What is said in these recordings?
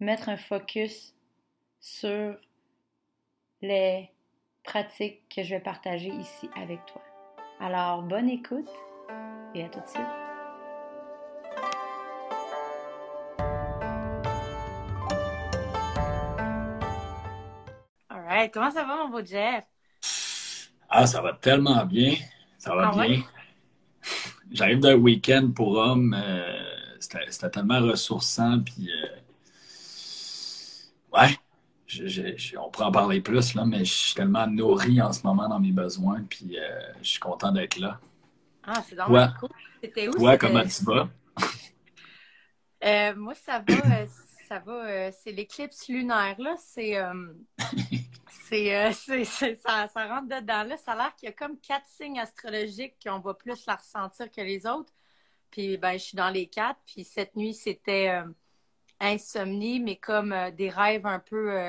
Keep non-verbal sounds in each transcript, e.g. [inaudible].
mettre un focus sur les pratiques que je vais partager ici avec toi. Alors, bonne écoute et à tout de suite. Alright, comment ça va mon beau Jeff? Ah, ça va tellement bien. Ça va ah bien. J'arrive d'un week-end pour hommes. Euh, c'était tellement ressourçant. Puis, euh, ouais, on pourrait en parler plus, là, mais je suis tellement nourri en ce moment dans mes besoins. Puis, euh, je suis content d'être là. Ah, c'est vraiment cool. C'était où? Toi, comment tu vas? moi, ça va. ça va. c'est l'éclipse lunaire, là. C'est. Euh, [laughs] c'est, ça, ça, rentre dedans. Là, ça a l'air qu'il y a comme quatre signes astrologiques qu'on va plus la ressentir que les autres. Puis, ben, je suis dans les quatre. Puis, cette nuit, c'était euh, insomnie, mais comme euh, des rêves un peu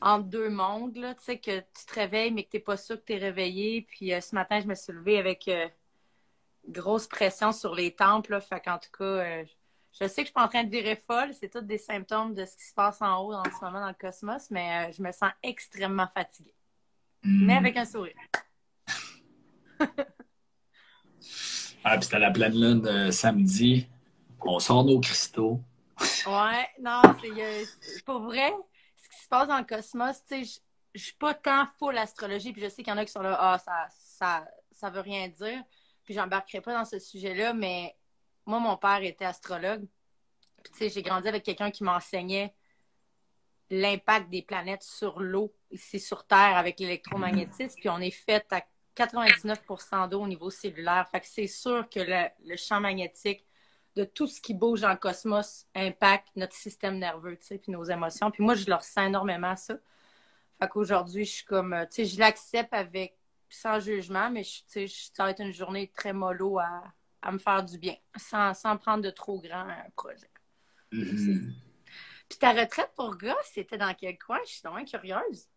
entre deux mondes. Là, tu sais, que tu te réveilles, mais que tu n'es pas sûr que tu es réveillé. Puis, ce matin, je me suis levée avec grosse pression sur les tempes. Là, fait qu'en tout cas, je sais que je suis pas en train de virer folle, c'est tous des symptômes de ce qui se passe en haut en ce moment dans le cosmos, mais euh, je me sens extrêmement fatiguée. Hmm. Mais avec un sourire. [laughs] ah, puis c'était la pleine lune euh, samedi. On sort nos cristaux. Ouais, non, c'est pour vrai, ce qui se passe dans le cosmos, tu sais, je suis pas tant full astrologie, puis je sais qu'il y en a qui sont là, ah, ça, ça, veut rien dire. Puis j'embarquerai pas dans ce sujet-là, mais moi, mon père était astrologue. tu sais, j'ai grandi avec quelqu'un qui m'enseignait l'impact des planètes sur l'eau ici sur Terre avec l'électromagnétisme. Puis on est fait à 99% d'eau au niveau cellulaire. Fait que c'est sûr que le, champ magnétique de tout ce qui bouge dans le cosmos impacte notre système nerveux, tu sais, puis nos émotions. Puis moi, je le ressens énormément, ça. Fait qu'aujourd'hui, je suis comme, tu sais, je l'accepte avec, sans jugement, mais tu sais, ça va être une journée très mollo à, à me faire du bien, sans, sans prendre de trop grands projets. Mm-hmm. Puis ta retraite pour gars, c'était dans quel coin? Je suis vraiment curieuse.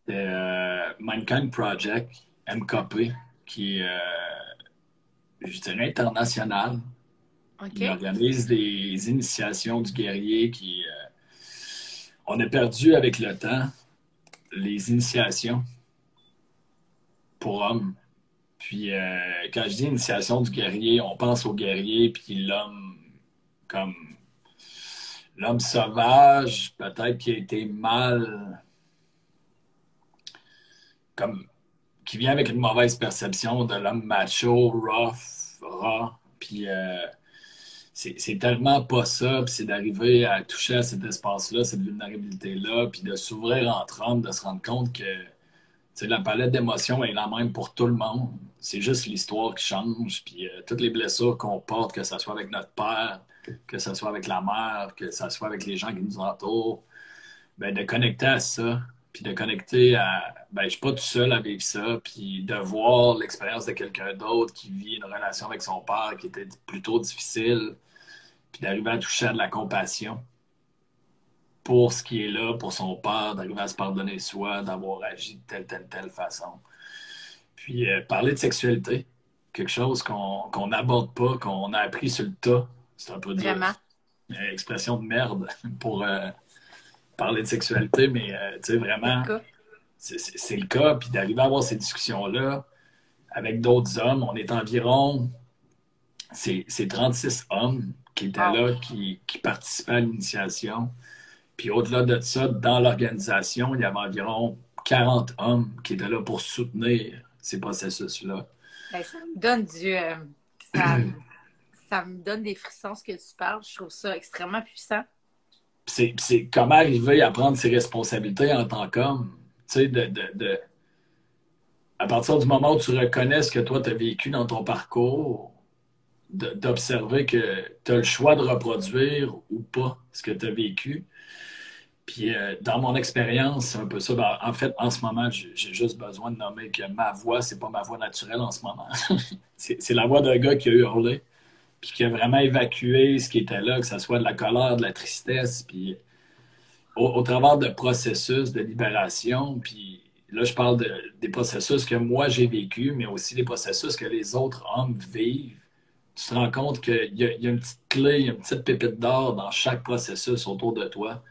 C'était euh, Mankind Project, MKP, qui est, euh, je dirais, international. Il organise des initiations du guerrier qui... Euh, on a perdu avec le temps les initiations pour hommes. Puis euh, quand je dis initiation du guerrier, on pense au guerrier, puis l'homme comme l'homme sauvage, peut-être qui a été mal comme qui vient avec une mauvaise perception de l'homme macho, rough, raw, puis euh, c'est tellement pas ça, puis c'est d'arriver à toucher à cet espace-là, cette vulnérabilité-là, puis de s'ouvrir entre hommes, de se rendre compte que la palette d'émotions est la même pour tout le monde. C'est juste l'histoire qui change. Puis euh, toutes les blessures qu'on porte, que ce soit avec notre père, que ce soit avec la mère, que ce soit avec les gens qui nous entourent, ben, de connecter à ça. Puis de connecter à. Ben, je suis pas tout seul à vivre ça. Puis de voir l'expérience de quelqu'un d'autre qui vit une relation avec son père qui était plutôt difficile. Puis d'arriver à toucher à de la compassion pour ce qui est là, pour son père, d'arriver à se pardonner soi, d'avoir agi de telle, telle, telle façon. Puis euh, parler de sexualité, quelque chose qu'on n'aborde pas, qu'on a appris sur le tas. C'est un peu de une expression de merde [laughs] pour euh, parler de sexualité, mais euh, tu sais, vraiment, c'est le cas. Puis d'arriver à avoir ces discussions-là avec d'autres hommes, on est environ, c'est 36 hommes qui étaient là, qui, qui participaient à l'initiation. Puis au-delà de ça, dans l'organisation, il y avait environ 40 hommes qui étaient là pour soutenir ces processus-là. Ben, ça me donne du. Euh, ça, me [clears throat] donne des frissons ce que tu parles. Je trouve ça extrêmement puissant. C'est comment arriver à prendre ses responsabilités en tant qu'homme. Tu sais, de, de, à partir du moment où tu reconnais ce que toi, tu as vécu dans ton parcours, d'observer que tu as le choix de reproduire ou pas ce que tu as vécu. Puis euh, dans mon expérience, c'est un peu ça. Ben, en fait, en ce moment, j'ai juste besoin de nommer que ma voix, c'est pas ma voix naturelle en ce moment. [laughs] c'est la voix d'un gars qui a hurlé, puis qui a vraiment évacué ce qui était là, que ce soit de la colère, de la tristesse, puis au, travers de processus de libération, puis là, je parle des processus que moi j'ai vécu, mais aussi des processus que les autres hommes vivent. Tu te rends compte qu'il y, y, a une petite clé, une petite pépite d'or dans chaque processus autour de toi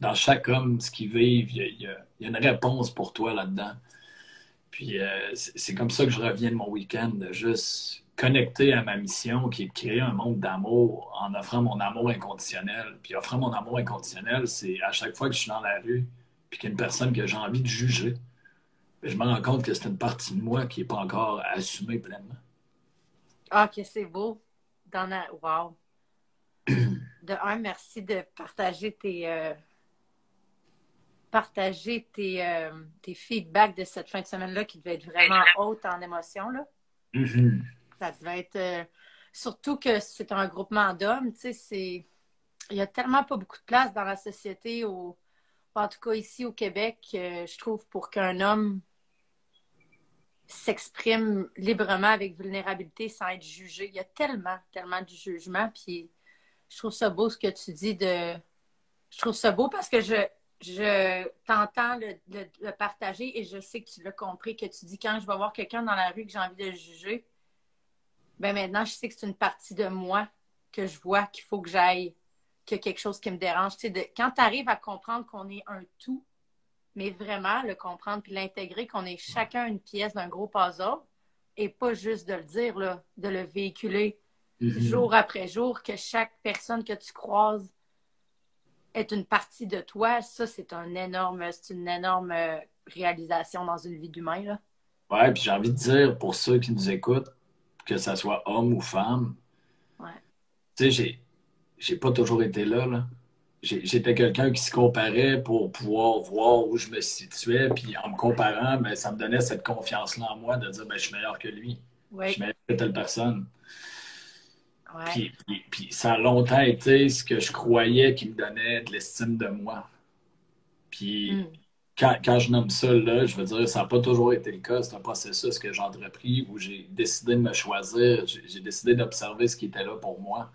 dans chaque homme, ce qu'il vit, il y, a, une réponse pour toi là-dedans. Puis euh, c'est comme ça que je reviens de mon week-end, de juste connecter à ma mission qui est de créer un monde d'amour en offrant mon amour inconditionnel. Puis offrant mon amour inconditionnel, c'est à chaque fois que je suis dans la rue, puis qu'il y a une personne que j'ai envie de juger, ben, je me rends compte que c'est une partie de moi qui n'est pas encore assumée pleinement. Ah, ok, c'est beau. Dans la... Wow. De un, merci de partager tes, euh, partager euh, tes, feedbacks de cette fin de semaine-là qui devait être vraiment haute en émotion. Là. Mm-hmm. Ça devait être. Euh, surtout que c'est un groupement d'hommes, tu sais, c'est. Il y a tellement pas beaucoup de place dans la société, au... en tout cas ici au Québec, je trouve, pour qu'un homme s'exprime librement avec vulnérabilité sans être jugé. Il y a tellement, tellement de jugement. Puis je trouve ça beau ce que tu dis de. Je trouve ça beau parce que je, je t'entends le, partager et je sais que tu l'as compris, que tu dis quand je vais voir quelqu'un dans la rue que j'ai envie de juger, ben maintenant, je sais que c'est une partie de moi que je vois qu'il faut que j'aille, qu'il y a quelque chose qui me dérange. Tu de, quand tu arrives à comprendre qu'on est un tout, mais vraiment le comprendre puis l'intégrer, qu'on est chacun une pièce d'un gros puzzle, et pas juste de le dire, là, de le véhiculer mm-hmm. jour après jour, que chaque personne que tu croises est une partie de toi, ça, c'est un énorme, c'est une énorme euh, réalisation dans une vie d'humain. Là. Ouais, puis j'ai envie de dire pour ceux qui nous écoutent, que ce soit homme ou femme, ouais. tu sais, j'ai, j'ai pas toujours été là. là. J'étais quelqu'un qui se comparait pour pouvoir voir où je me situais, puis en me comparant, ben, ça me donnait cette confiance-là en moi de dire ben, je suis meilleur que lui. Je suis meilleur que telle personne. Puis, ça a longtemps été ce que je croyais qui me donnait de l'estime de moi. Puis hmm. quand, je nomme ça, là, je veux dire, ça n'a pas toujours été le cas. C'est un processus que j'ai entrepris où j'ai décidé de me choisir, j'ai décidé d'observer ce qui était là pour moi.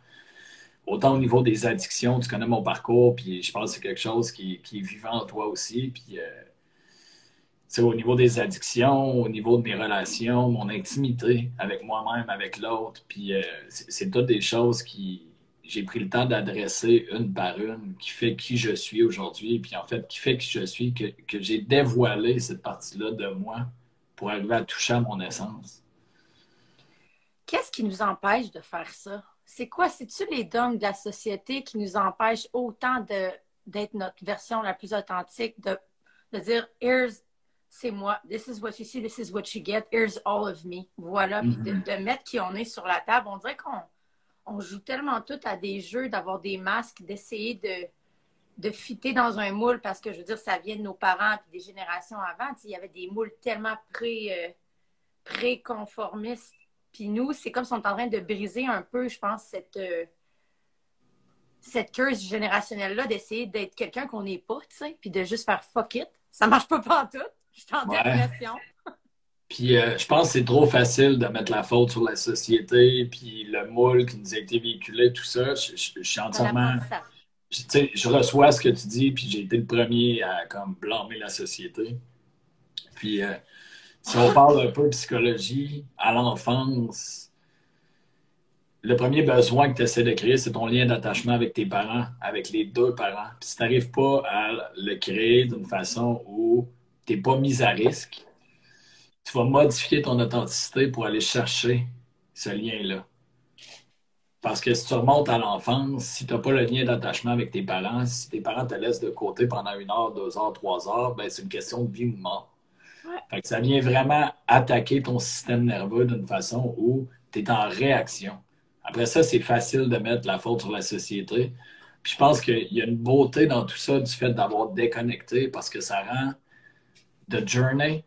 Autant au niveau des addictions, tu connais mon parcours, puis je pense que c'est quelque chose qui, est vivant en toi aussi. Puis euh, au niveau des addictions, au niveau de mes relations, mon intimité avec moi-même, avec l'autre. Puis euh, c'est toutes des choses qui j'ai pris le temps d'adresser une par une, qui fait qui je suis aujourd'hui, puis en fait, qui fait qui je suis, que, j'ai dévoilé cette partie-là de moi pour arriver à toucher à mon essence. Qu'est-ce qui nous empêche de faire ça? C'est quoi? C'est-tu les dogmes de la société qui nous empêchent autant d'être notre version la plus authentique, de, de dire, here's c'est moi. This is what you see, this is what you get. Here's all of me. Voilà. Puis de, mm-hmm. mettre qui on est sur la table, on dirait qu'on on joue tellement tout à des jeux, d'avoir des masques, d'essayer de, de fitter dans un moule parce que je veux dire, ça vient de nos parents et des générations avant. Il y avait des moules tellement pré, euh, pré-conformistes. Puis nous, c'est comme si on est en train de briser un peu, je pense, cette, euh, cette curse générationnelle-là, d'essayer d'être quelqu'un qu'on n'est pas, tu sais, puis de juste faire fuck it. Ça marche pas pas en tout. Je suis en dépression. [laughs] Puis euh, je pense que c'est trop facile de mettre la faute sur la société, puis le moule qui nous a été véhiculé, tout ça. Je, suis entièrement. Je, je reçois ce que tu dis, puis j'ai été le premier à comme blâmer la société. Puis euh, si on parle un peu de psychologie, à l'enfance, le premier besoin que tu essaies de créer, c'est ton lien d'attachement avec tes parents, avec les deux parents. Si tu n'arrives pas à le créer d'une façon où tu n'es pas mis à risque. Tu vas modifier ton authenticité pour aller chercher ce lien-là. Parce que si tu remontes à l'enfance, si tu n'as pas le lien d'attachement avec tes parents, si tes parents te laissent de côté pendant une heure, deux heures, trois heures, ben c'est une question de vie ou mort. Fait que ça vient vraiment attaquer ton système nerveux d'une façon où tu es en réaction. Après ça, c'est facile de mettre la faute sur la société. Puis je pense qu'il y a une beauté dans tout ça du fait d'avoir déconnecté parce que ça rend The Journey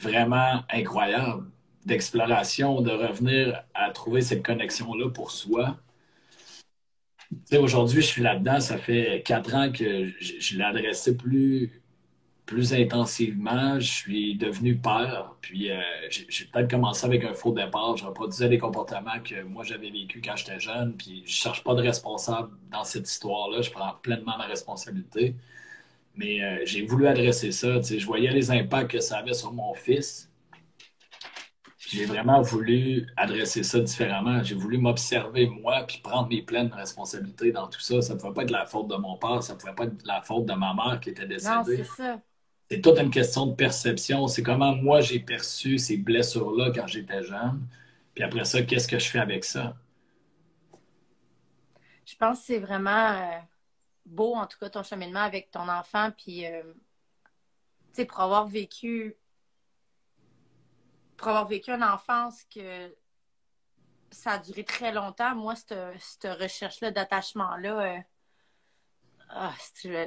vraiment incroyable d'exploration, de revenir à trouver cette connexion-là pour soi. Aujourd'hui, je suis là-dedans. Ça fait quatre ans que je, l'ai adressé plus, plus intensivement. Je suis devenu père. Puis, euh, j'ai peut-être commencé avec un faux départ. Je reproduisais des comportements que moi, j'avais vécu quand j'étais jeune. Puis, je cherche pas de responsable dans cette histoire-là. Je prends pleinement ma responsabilité. Mais euh, j'ai voulu adresser ça. Tu sais, je voyais les impacts que ça avait sur mon fils j'ai vraiment voulu adresser ça différemment. J'ai voulu m'observer moi puis prendre mes pleines responsabilités dans tout ça. Ça ne pouvait pas être la faute de mon père, ça ne pouvait pas être la faute de ma mère qui était décédée. Non, c'est ça. C'est toute une question de perception. C'est comment moi j'ai perçu ces blessures-là quand j'étais jeune. Puis après ça, qu'est-ce que je fais avec ça? Je pense que c'est vraiment euh, beau, en tout cas, ton cheminement avec ton enfant. Puis, euh, tu sais, pour avoir vécu pour avoir vécu une enfance que ça a duré très longtemps, moi, cette, recherche-là d'attachement-là, euh, ah,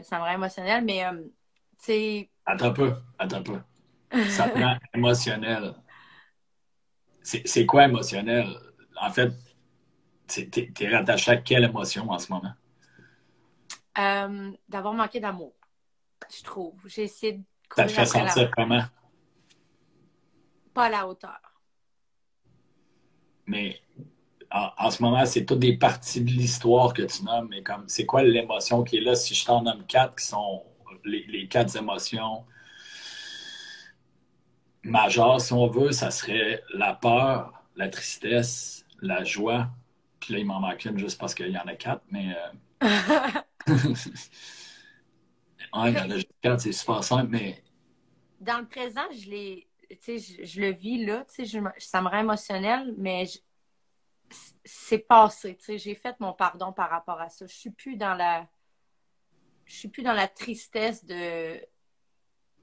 ça me rend émotionnel, mais tu sais. Attends un peu, attends un peu. Ça te rend [laughs] émotionnel. C'est quoi émotionnel? En fait, t'es es rattaché à quelle émotion en ce moment? Euh, d'avoir manqué d'amour, je trouve. J'ai essayé de. Ça te fait sentir comment? pas à la hauteur. Mais en, ce moment, c'est toutes des parties de l'histoire que tu nommes, mais comme c'est quoi l'émotion qui est là? Si je t'en nomme quatre qui sont les, quatre émotions majeures, si on veut, ça serait la peur, la tristesse, la joie. Puis là, il m'en manque une juste parce qu'il y en a quatre, mais. Euh... [laughs] il y en a juste quatre, c'est super simple, mais. Dans le présent, je l'ai je, le vis là, ça me rend émotionnel, mais c'est passé, j'ai fait mon pardon par rapport à ça. Je suis plus dans la, je suis plus dans la tristesse de,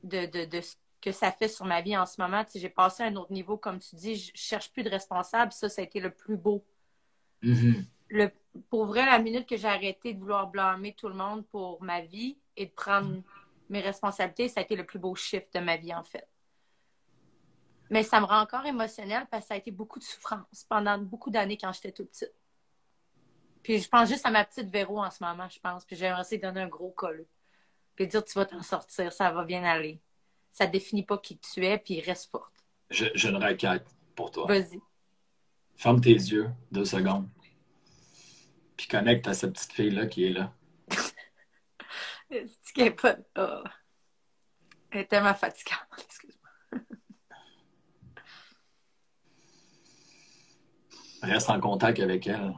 de, ce que ça fait sur ma vie en ce moment. j'ai passé à un autre niveau, comme tu dis, je cherche plus de responsable. Ça, ça a été le plus beau. Mm-hmm. le, pour vrai, la minute que j'ai arrêté de vouloir blâmer tout le monde pour ma vie et de prendre mes responsabilités, ça a été le plus beau shift de ma vie, en fait. Mais ça me rend encore émotionnelle parce que ça a été beaucoup de souffrance pendant beaucoup d'années quand j'étais toute petite. Puis je pense juste à ma petite Véro en ce moment, je pense. Puis j'aimerais essayer de donner un gros col. Puis dire tu vas t'en sortir, ça va bien aller. Ça définit pas qui tu es, puis reste forte. J'ai une requête pour toi. Vas-y. Ferme tes yeux deux secondes. Puis connecte à cette petite fille-là qui est là. [laughs] C'est qu'elle est pas. Oh. Elle est tellement fatigante. [laughs] Excuse-moi. Reste en contact avec elle.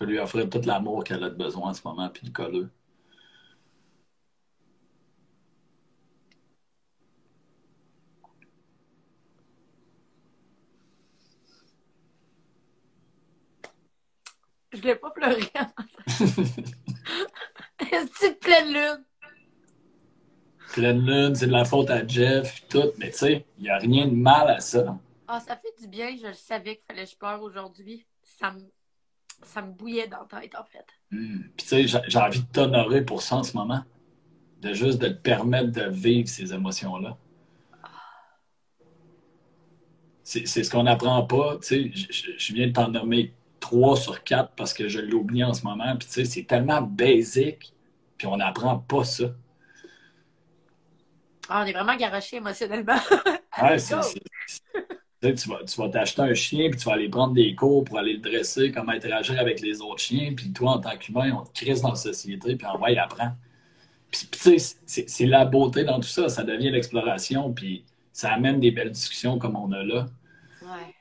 Peux lui offrir tout l'amour qu'elle a besoin en ce moment, puis le colleux. Je l'ai pas pleuré. [laughs] Est-ce que pleine lune? pleine lune, c'est de la faute à Jeff, tout, mais tu sais, il n'y a rien de mal à ça. Ah, ça fait du bien, je le savais qu'il fallait que je pleure aujourd'hui. Ça me, ça me bouillait dans la tête, en fait. Hmm. Puis tu sais, j'ai envie de t'honorer pour ça en ce moment. De juste de te permettre de vivre ces émotions-là. C'est ce qu'on n'apprend pas. Tu sais, je, je viens de t'en nommer trois sur quatre parce que je l'oublie en ce moment. Puis tu sais, c'est tellement basique, puis on n'apprend pas ça. Ah, on est vraiment garoché émotionnellement. [laughs] ouais, c'est, tu vas, tu vas t'acheter un chien, puis tu vas aller prendre des cours pour aller le dresser, comment interagir avec les autres chiens, puis toi, en tant qu'humain, on te crise dans la société, puis on va y apprendre. Puis, tu sais, c'est, la beauté dans tout ça. Ça devient l'exploration, puis ça amène des belles discussions comme on a là. Ouais.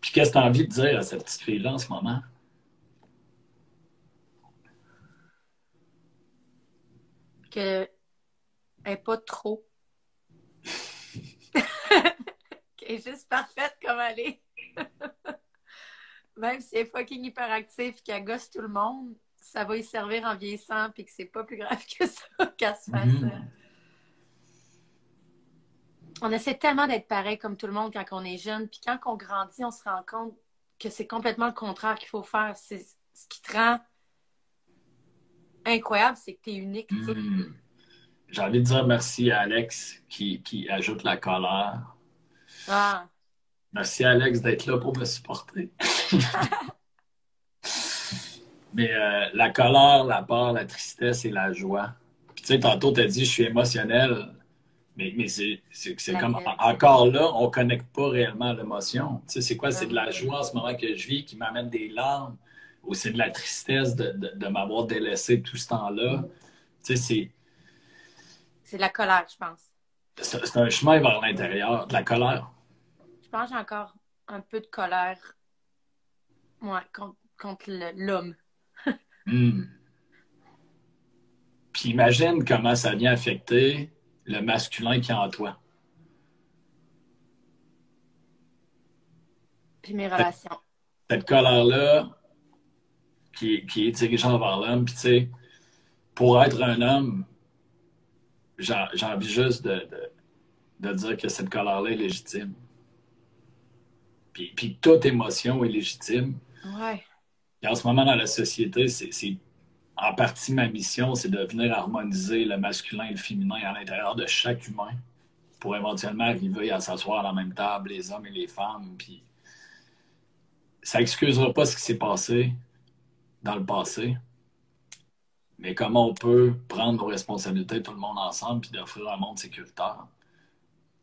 Puis qu'est-ce que tu as envie de dire à cette petite fille-là en ce moment? Que n'est pas trop est juste parfaite comme elle est. [laughs] Même si elle est fucking hyperactive et qu'elle gosse tout le monde, ça va y servir en vieillissant puis que c'est pas plus grave que ça [laughs] qu'elle se fasse. Mhm. euh, On essaie tellement d'être pareil comme tout le monde quand on est jeune, puis quand on grandit, on se rend compte que c'est complètement le contraire qu'il faut faire. C'est ce qui te rend incroyable, c'est que tu es unique. tu sais. Hmm. J'ai envie de dire merci à Alex qui, qui ajoute la colère. Ah, Merci Alex d'être là pour me supporter. [laughs] Mais euh, la colère, la peur, la tristesse et la joie. Puis tu sais, tantôt, tu as dit je suis émotionnel. Mais, mais c'est comme encore là, on ne connecte pas réellement l'émotion. Tu sais, c'est quoi? C'est de la joie en ce moment que je vis qui m'amène des larmes ou c'est de la tristesse de, de, de m'avoir délaissé tout ce temps-là. Tu sais, c'est. c'est de la colère, je pense. C'est un chemin vers l'intérieur, de la colère. Je pense que j'ai encore un peu de colère ouais, contre, contre l'homme. [laughs] Hmm. Puis imagine comment ça vient affecter le masculin qui est en toi. Puis mes relations. Cette colère-là qui, est- qui est dirigée vers l'homme, puis tu sais, pour être un homme, j'ai j'ai envie juste de, de- de dire que cette colère-là est légitime. Puis, puis toute émotion est légitime. Ouais. Et en ce moment, dans la société, c'est c'est- en partie ma mission, c'est de venir harmoniser le masculin et le féminin à l'intérieur de chaque humain pour éventuellement arriver à s'asseoir à la même table, les hommes et les femmes. Puis ça excusera pas ce qui s'est passé dans le passé, mais comment on peut prendre nos responsabilités, tout le monde ensemble, puis d'offrir un monde sécuritaire.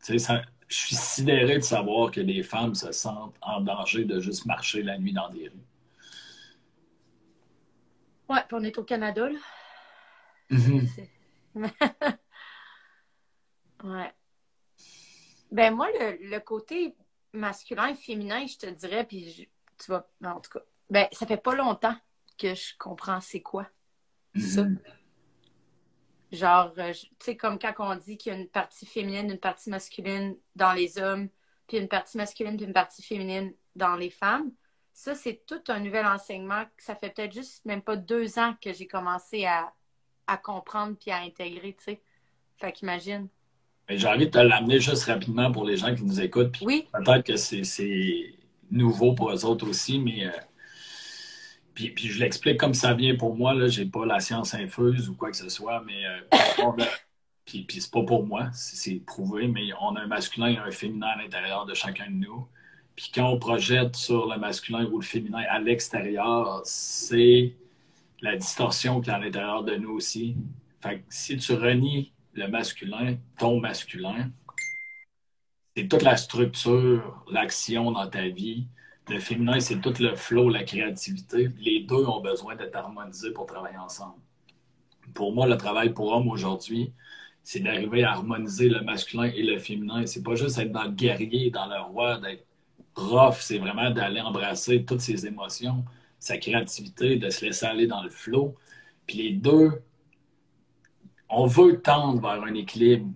Tu sais, ça- je suis sidéré de savoir que les femmes se sentent en danger de juste marcher la nuit dans des rues. Ouais, puis on est au Canada, là. Mhm. C'est- [laughs] ouais. Ben moi, le, le côté masculin et féminin, je te dirais, puis je- tu vas. En tout cas, ben ça fait pas longtemps que je comprends c'est quoi ça. Genre, euh, tu sais, comme quand on dit qu'il y a une partie féminine, une partie masculine dans les hommes, puis une partie masculine, puis une partie féminine dans les femmes. Ça, c'est tout un nouvel enseignement. que Ça fait peut-être juste même pas deux ans que j'ai commencé à, à comprendre puis à intégrer, tu sais. Fait qu'imagine. Mais J'ai envie de te l'amener juste rapidement pour les gens qui nous écoutent. Puis Oui, Peut-être que c'est- c'est nouveau pour eux autres aussi, mais euh, puis, puis je l'explique comme ça vient pour moi. Je n'ai pas la science infuse ou quoi que ce soit, mais euh, puis, puis c'est pas pour moi, c'est c'est prouvé, mais on a un masculin et un féminin à l'intérieur de chacun de nous. Puis quand on projette sur le masculin ou le féminin à l'extérieur, c'est la distorsion qui est à l'intérieur de nous aussi. Fait que si tu renies le masculin, ton masculin, c'est toute la structure, l'action dans ta vie. Le féminin, c'est tout le flow, la créativité. Les deux ont besoin d'être harmonisés pour travailler ensemble. Pour moi, le travail pour homme aujourd'hui, c'est d'arriver à harmoniser le masculin et le féminin. C'est pas juste être dans le guerrier, dans le roi, d'être rough, c'est vraiment d'aller embrasser toutes ses émotions, sa créativité, de se laisser aller dans le flow. Puis les deux, on veut tendre vers un équilibre.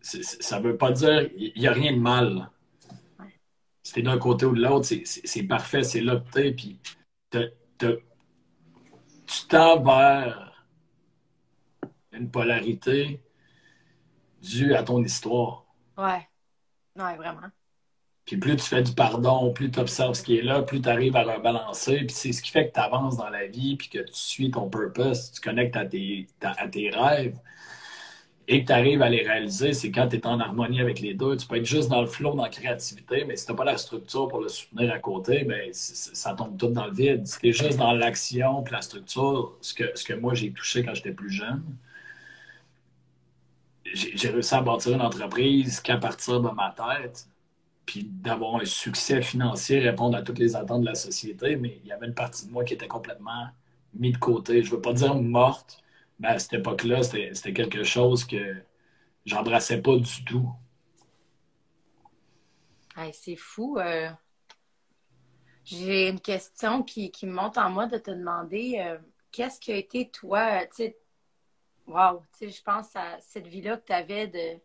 Ça veut pas dire il n'y a rien de mal. T'es d'un côté ou de l'autre, c'est- c'est c'est parfait, c'est là puis te- te- tu tends vers une polarité due à ton histoire. ouais. Ouais, vraiment. Puis plus tu fais du pardon, plus tu observes ce qui est là, plus tu arrives à rebalancer. Puis c'est ce qui fait que tu avances dans la vie, puis que tu suis ton purpose, tu connectes à tes, à tes rêves et que tu arrives à les réaliser. C'est quand tu es en harmonie avec les deux. Tu peux être juste dans le flow, dans la créativité, mais si tu n'as pas la structure pour le soutenir à côté, c- ça tombe tout dans le vide. Si tu es juste dans l'action la structure, ce que, ce que moi j'ai touché quand j'étais plus jeune, j'ai réussi à bâtir une entreprise qu'à partir de ma tête puis d'avoir un succès financier, répondre à toutes les attentes de la société, mais il y avait une partie de moi qui était complètement mis de côté. Je ne veux pas dire morte, mais à cette époque-là, c'était quelque chose que j'embrassais pas du tout. C'est fou. euh. J'ai une question qui, qui me monte en moi de te demander euh, qu'est-ce qui a été toi, euh, tu sais, wow, tu sais, je pense à cette vie-là que tu avais de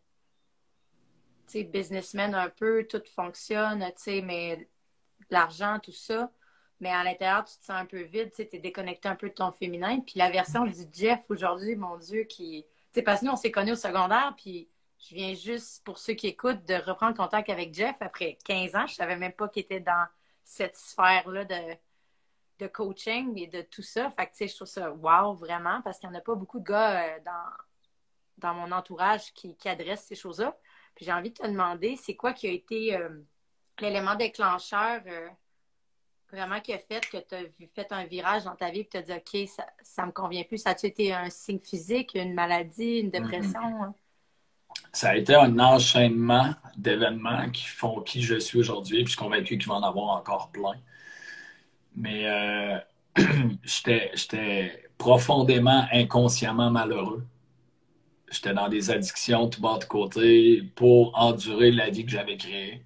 tu sais, businessman un peu, tout fonctionne, tu sais, mais l'argent, tout ça. Mais à l'intérieur, tu te sens un peu vide, tu es déconnecté un peu de ton féminin. Puis la version du Jeff aujourd'hui, mon Dieu, qui. Tu sais, parce que nous, on s'est connus au secondaire, puis je viens juste, pour ceux qui écoutent, de reprendre contact avec Jeff après 15 ans. Je savais même pas qu'il était dans cette sphère-là de, de coaching et de tout ça. Fait que, tu sais, je trouve ça wow, vraiment, parce qu'il n'y en a pas beaucoup de gars euh, dans, dans mon entourage qui, qui adressent ces choses-là. Puis j'ai envie de te demander, c'est quoi qui a été euh, l'élément déclencheur euh, vraiment qui a fait que tu as fait un virage dans ta vie et tu as dit OK, ça ne me convient plus. Ça a-tu été un signe physique, une maladie, une dépression? Hein? Ça a été un enchaînement d'événements qui font qui je suis aujourd'hui. Puis je suis convaincu qu'il va en avoir encore plein. Mais euh, [clears throat] j'étais profondément, inconsciemment malheureux. J'étais dans des addictions tout bas de côté pour endurer la vie que j'avais créée.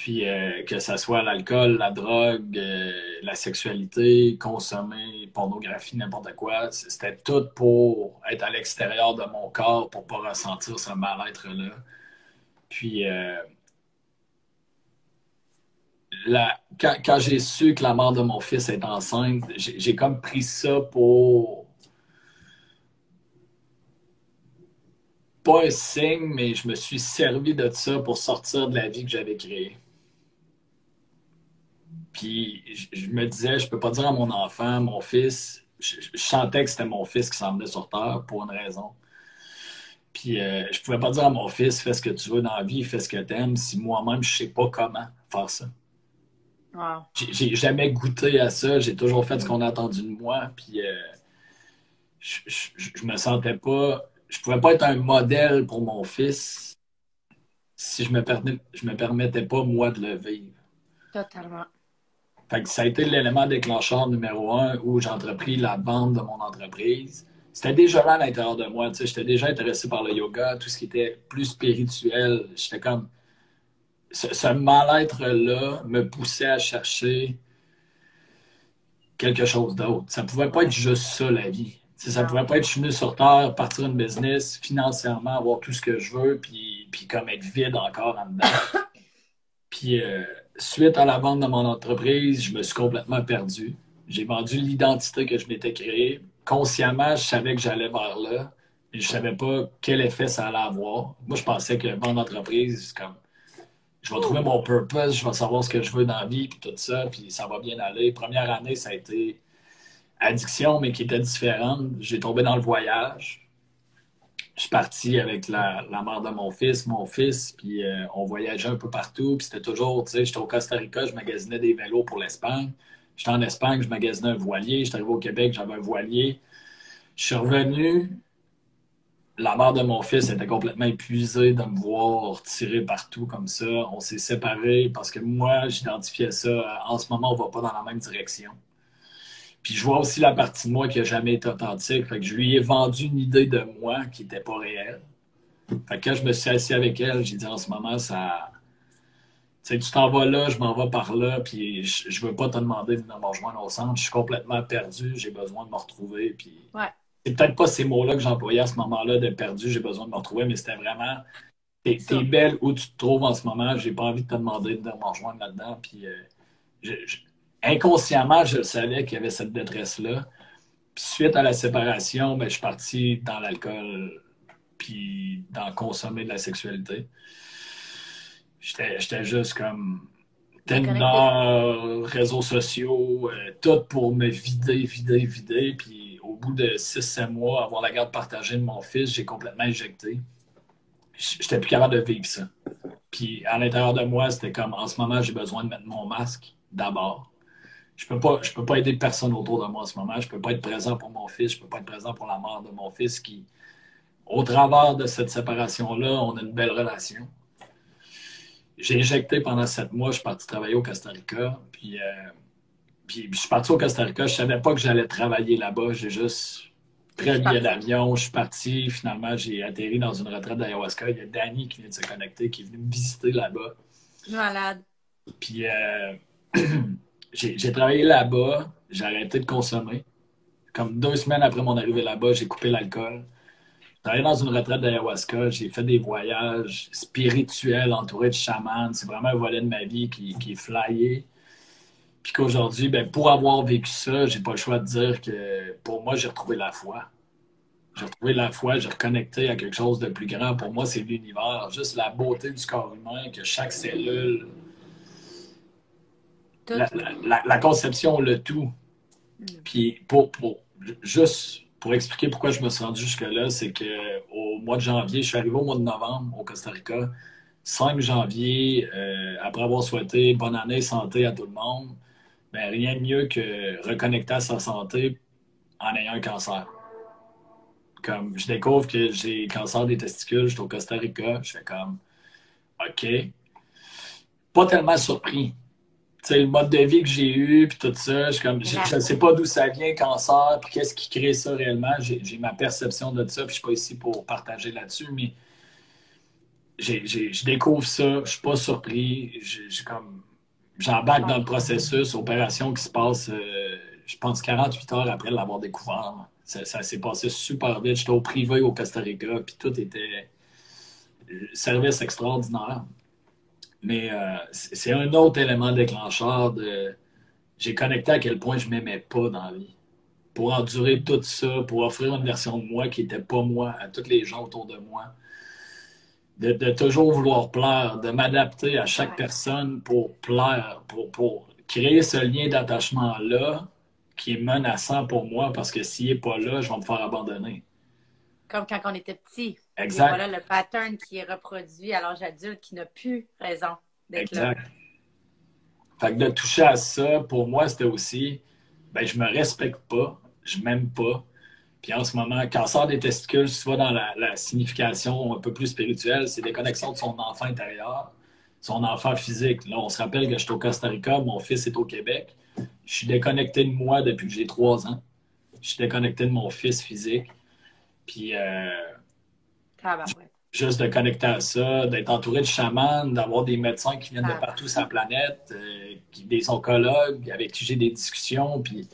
Puis euh, que ce soit l'alcool, la drogue, euh, la sexualité, consommer, pornographie, n'importe quoi, c'était tout pour être à l'extérieur de mon corps, pour pas ressentir ce mal-être-là. Puis euh, quand, j'ai su que la mère de mon fils est enceinte, j'ai comme pris ça pour. Pas un signe, mais je me suis servi de ça pour sortir de la vie que j'avais créée. Puis je, me disais, je peux pas dire à mon enfant, mon fils, je, chantais que c'était mon fils qui s'en venait sur Terre pour une raison. Puis euh, je pouvais pas dire à mon fils, fais ce que tu veux dans la vie, fais ce que tu aimes, si moi-même je sais pas comment faire ça. J'ai jamais goûté à ça, j'ai toujours fait ce qu'on a attendu de moi, puis euh, je, je, me sentais pas, je pouvais pas être un modèle pour mon fils si je me, je me permettais pas moi de le vivre. Totalement. Fait que ça a été l'élément déclencheur numéro un où j'ai entrepris la vente de mon entreprise. C'était déjà là à l'intérieur de moi. J'étais déjà intéressé par le yoga, tout ce qui était plus spirituel. J'étais comme. Ce, mal-être-là me poussait à chercher quelque chose d'autre. Ça pouvait pas être juste ça, la vie. ça pouvait pas être je suis venu sur Terre, partir une business, financièrement, avoir tout ce que je veux, puis, puis comme être vide encore en dedans. [laughs] puis. Euh, suite à la vente de mon entreprise, je me suis complètement perdu. J'ai vendu l'identité que je m'étais créée. Consciemment, je savais que j'allais vers là, mais je savais pas quel effet ça allait avoir. Moi, je pensais que vendre l'entreprise, comme je vais trouver mon purpose, je vais savoir ce que je veux dans la vie, puis tout ça, puis ça va bien aller. Première année, ça a été addiction, mais qui était différente. J'ai tombé dans le voyage je suis parti avec la, mère de mon fils, mon fils, puis euh, on voyageait un peu partout, puis c'était toujours, tu sais, j'étais au Costa Rica, je magasinais des vélos pour l'Espagne. J'étais en Espagne, je magasinais un voilier. J'étais arrivé au Québec, j'avais un voilier. Je suis revenu, la mère de mon fils était complètement épuisée de me voir tirer partout comme ça. On s'est séparés parce que moi, j'identifiais ça, en ce moment, on va pas dans la même direction. Puis je vois aussi la partie de moi qui n'a jamais été authentique. Fait que je lui ai vendu une idée de moi qui n'était pas réelle. Fait que quand je me suis assis avec elle, j'ai dit en ce moment, ça. Tu sais, tu t'en vas là, je m'en vais par là, puis je, ne veux pas te demander de venir me rejoindre au centre. Je suis complètement perdu, j'ai besoin de me retrouver. Puis... Ouais. C'est peut-être pas ces mots-là que j'employais à ce moment-là de perdu, j'ai besoin de me retrouver, mais c'était vraiment. T'es es belle où tu te trouves en ce moment, j'ai pas envie de te demander de me rejoindre là-dedans. Puis euh, je, inconsciemment, je savais qu'il y avait cette détresse-là. Suite à la séparation, ben, je suis parti dans l'alcool, puis dans consommer de la sexualité. J'étais juste comme Tinder, réseaux sociaux, euh, tout pour me vider, vider, vider. Puis au bout de 6-7 mois, avoir la garde partagée de mon fils, j'ai complètement éjecté. J'étais plus capable de vivre ça. Puis à l'intérieur de moi, c'était comme en ce moment, j'ai besoin de mettre mon masque d'abord je peux pas, je peux pas aider personne autour de moi en ce moment. Je peux pas être présent pour mon fils. Je peux pas être présent pour la mère de mon fils qui, au travers de cette séparation-là, on a une belle relation. J'ai éjecté pendant sept mois. Je suis parti travailler au Costa Rica. Puis, euh, puis, je suis parti au Costa Rica. Je savais pas que j'allais travailler là-bas. J'ai juste pris un billet d'avion. Je suis parti. Finalement, j'ai atterri dans une retraite d'ayahuasca. Il y a Danny qui vient de se connecter, qui est venu me visiter là-bas. Malade. Puis euh, [clears throat] j'ai travaillé là-bas, j'ai arrêté de consommer. Comme deux semaines après mon arrivée là-bas, j'ai coupé l'alcool. J'allais dans une retraite d'ayahuasca, j'ai fait des voyages spirituels entourés de chamans. C'est vraiment un volet de ma vie qui, qui est flyé. Puis qu'aujourd'hui, ben, pour avoir vécu ça, j'ai pas le choix de dire que pour moi, j'ai retrouvé la foi. J'ai retrouvé la foi, j'ai reconnecté à quelque chose de plus grand. Pour moi, c'est l'univers. Juste la beauté du corps humain, que chaque cellule. La, conception, le tout. Mm. Puis pour, pour, juste pour expliquer pourquoi je me suis rendu jusque-là, c'est qu'au mois de janvier, je suis arrivé au mois de novembre au Costa Rica. 5 janvier, euh, après avoir souhaité bonne année, santé à tout le monde, ben, rien de mieux que reconnecter à sa santé en ayant un cancer. Comme je découvre que j'ai cancer des testicules, je suis au Costa Rica, je fais comme OK. Pas tellement surpris le mode de vie que j'ai eu, puis tout ça, je ne sais pas d'où ça vient, cancer, puis qu'est-ce qui crée ça réellement. J'ai ma perception de ça, puis je suis pas ici pour partager là-dessus, mais je découvre ça, je suis pas surpris, comme j'embarque dans le processus, opération qui se passe, euh, je pense, 48 heures après l'avoir découvert. Ça, ça s'est passé super vite. J'étais au privé au Costa Rica, puis tout était euh, service extraordinaire. Mais euh, c'est un autre élément déclencheur de. J'ai connecté à quel point je m'aimais pas dans la vie. Pour endurer tout ça, pour offrir une version de moi qui n'était pas moi à tous les gens autour de moi. De, toujours vouloir plaire, de m'adapter à chaque personne pour plaire, pour, pour créer ce lien d'attachement-là qui est menaçant pour moi parce que s'il n'est pas là, je vais me faire abandonner. Comme quand on était petit. Exact. voilà le pattern qui est reproduit à l'âge adulte qui n'a plus raison d'être là. Fait que de toucher à ça, pour moi, c'était aussi, ben, je me respecte pas, je m'aime pas. Puis en ce moment, cancer des testicules, tu vois dans la, signification un peu plus spirituelle, c'est des connexions de son enfant intérieur, son enfant physique. Là, on se rappelle que je suis au Costa Rica, mon fils est au Québec. Je suis déconnecté de moi depuis que j'ai trois ans. Je suis déconnecté de mon fils physique. Puis euh, Juste de connecter à ça, d'être entouré de chamans, d'avoir des médecins qui viennent de ah. partout sur la planète, euh, des oncologues avec qui j'ai des discussions. Puis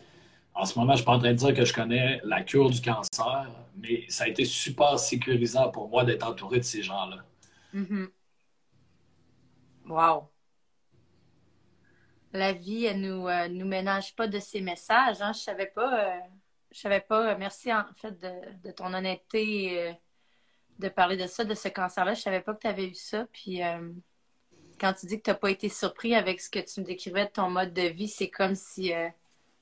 en ce moment, je ne suis pas en train de dire que je connais la cure du cancer, mais ça a été super sécurisant pour moi d'être entouré de ces gens-là. Mm-hmm. Wow! La vie, elle nous, euh, nous ménage pas de ces messages. Hein? Je savais pas. Euh, je savais pas. Merci en fait de, de ton honnêteté de parler de ça, de ce cancer-là. Je savais pas que tu avais eu ça. Puis euh, quand tu dis que tu n'as pas été surpris avec ce que tu me décrivais de ton mode de vie, c'est comme si euh,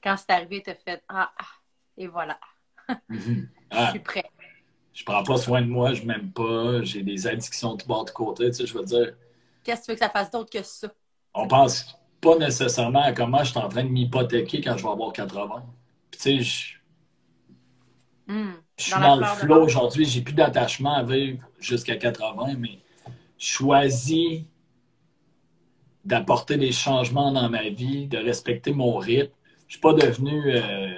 quand c'est arrivé, tu as fait ah, ah, et voilà. [laughs] Mhm. je suis prêt. Je prends pas soin de moi, je m'aime pas, j'ai des addictions de bord de côté, tu sais, je veux dire. Qu'est-ce que tu veux que ça fasse d'autre que ça? On pense pas nécessairement à comment je suis en train de m'hypothéquer quand je vais avoir 80. Puis, tu sais, je Hmm. Je suis dans, le flow aujourd'hui. J'ai plus d'attachement à vivre jusqu'à 80, mais je choisis d'apporter des changements dans ma vie, de respecter mon rythme. Je ne suis pas devenu euh,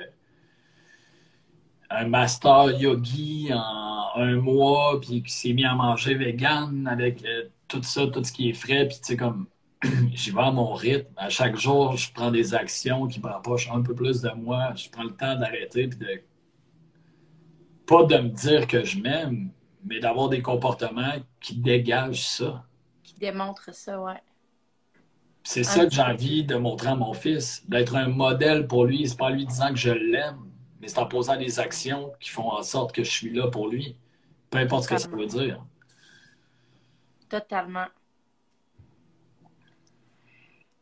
un master yogi en un mois, puis qui s'est mis à manger vegan avec euh, tout ça, tout ce qui est frais, puis tu sais, comme [clears throat] j'y vais à mon rythme. À chaque jour, je prends des actions qui me rapprochent un peu plus de moi. Je prends le temps d'arrêter puis de pas de me dire que je m'aime, mais d'avoir des comportements qui dégagent ça. Qui démontrent ça, ouais. C'est ça que j'ai envie de montrer à mon fils, d'être un modèle pour lui. C'est pas lui disant que je l'aime, mais c'est en posant des actions qui font en sorte que je suis là pour lui. Peu importe ce que ça veut dire. Totalement.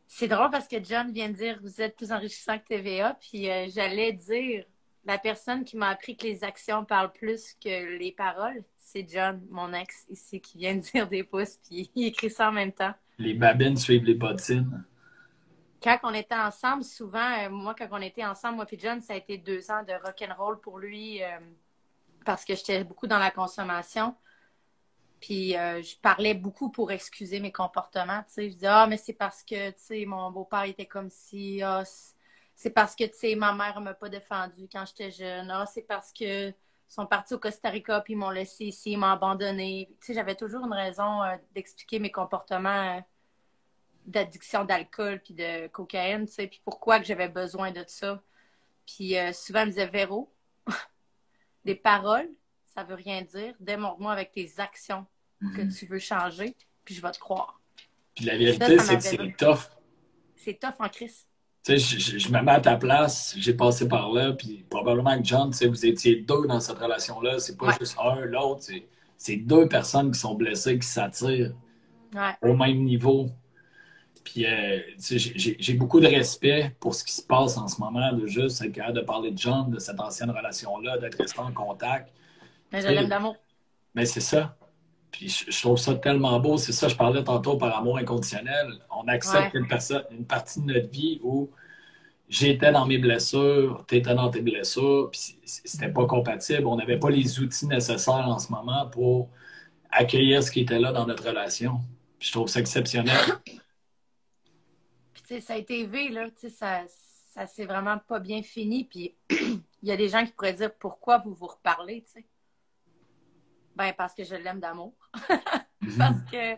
C'est drôle parce que John vient de dire vous êtes plus enrichissant que TVA, puis euh, j'allais dire la personne qui m'a appris que les actions parlent plus que les paroles, c'est John, mon ex ici, qui vient de [laughs] dire des pouces, puis il écrit ça en même temps. Les babines suivent les bottines. Quand on était ensemble, souvent, euh, moi, quand on était ensemble, moi et John, ça a été deux ans de rock'n'roll pour lui euh, parce que j'étais beaucoup dans la consommation. Puis euh, je parlais beaucoup pour excuser mes comportements. Tu sais, je disais, ah, mais c'est parce que, tu sais, mon beau-père était comme si, ah, c'est parce que, tu sais, ma mère ne m'a pas défendu quand j'étais jeune. Ah, c'est parce que sont partis au Costa Rica puis ils m'ont laissé ici, ils m'ont abandonné. Tu sais, j'avais toujours une raison euh, d'expliquer mes comportements euh, d'addiction d'alcool puis de cocaïne, tu sais, puis pourquoi que j'avais besoin de ça. Puis euh, souvent, elle me disait, Véro, [laughs] des paroles, ça veut rien dire. Démontre-moi avec tes actions que Mhm. tu veux changer, puis je vais te croire. Puis la vérité, c'est que c'est tough. C'est tough en crise. Tu sais, je, je- je me mets à ta place, j'ai passé par là, puis probablement que John, tu sais, vous étiez deux dans cette relation-là. C'est pas Ouais. juste un, l'autre. c'est- C'est deux personnes qui sont blessées, qui s'attirent Ouais. au même niveau. Puis, euh, tu sais, j'ai- beaucoup de respect pour ce qui se passe en ce moment, de juste être capable de parler de John, de cette ancienne relation-là, d'être resté en contact. Mais je l'aime d'amour. Mais c'est ça. Puis je, trouve ça tellement beau. C'est ça, je parlais tantôt par amour inconditionnel. On accepte Ouais. une, personne, une partie de notre vie où j'étais dans mes blessures, tu étais dans tes blessures, puis c'était pas compatible. On n'avait pas les outils nécessaires en ce moment pour accueillir ce qui était là dans notre relation. Puis je trouve ça exceptionnel. [coughs] Puis, tu sais, ça a été élevé, là. Tu sais, ça, ça s'est vraiment pas bien fini. Puis, [clears throat] il y a des gens qui pourraient dire pourquoi vous vous reparlez, tu sais? Ben, parce que je l'aime d'amour. [laughs] parce que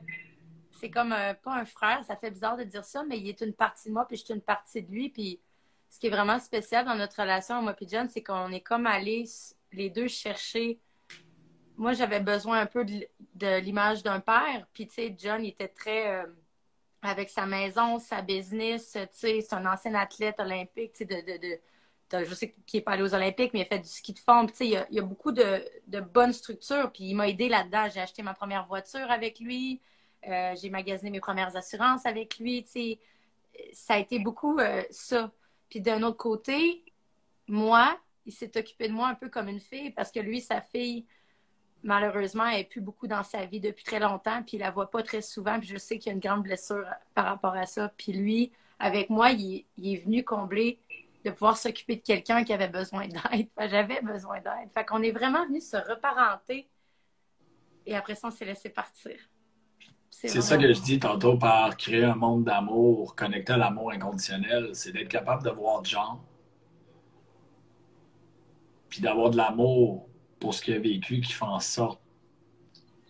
c'est comme un- pas un frère. Ça fait bizarre de dire ça, mais il est une partie de moi, puis je suis une partie de lui. Puis, ce qui est vraiment spécial dans notre relation, moi et John, c'est qu'on est comme allés les deux chercher. Moi, j'avais besoin un peu de, l'image d'un père. Puis, tu sais, John, il était très. euh, avec sa maison, sa business, tu sais, c'est un ancien athlète olympique, tu sais, de, de, de- de- je sais qu'il n'est pas allé aux Olympiques, mais il a fait du ski de fond, il y a, il y a beaucoup de, de bonnes structures, puis il m'a aidé là-dedans. J'ai acheté ma première voiture avec lui, euh, j'ai magasiné mes premières assurances avec lui, ça a été beaucoup euh, ça. Puis d'un autre côté, moi, il s'est occupé de moi un peu comme une fille, parce que lui, sa fille, malheureusement, elle n'est plus beaucoup dans sa vie depuis très longtemps, puis il la voit pas très souvent, puis je sais qu'il y a une grande blessure par rapport à ça. Puis lui, avec moi, il est venu combler de pouvoir s'occuper de quelqu'un qui avait besoin d'aide. [laughs] J'avais besoin d'aide. Fait qu'on est vraiment venu se reparenter, et après ça, on s'est laissé partir. C'est ça que je dis tantôt par créer un monde d'amour, connecté à l'amour inconditionnel, c'est d'être capable de voir John, puis d'avoir de l'amour pour ce qu'il a vécu qui fait en sorte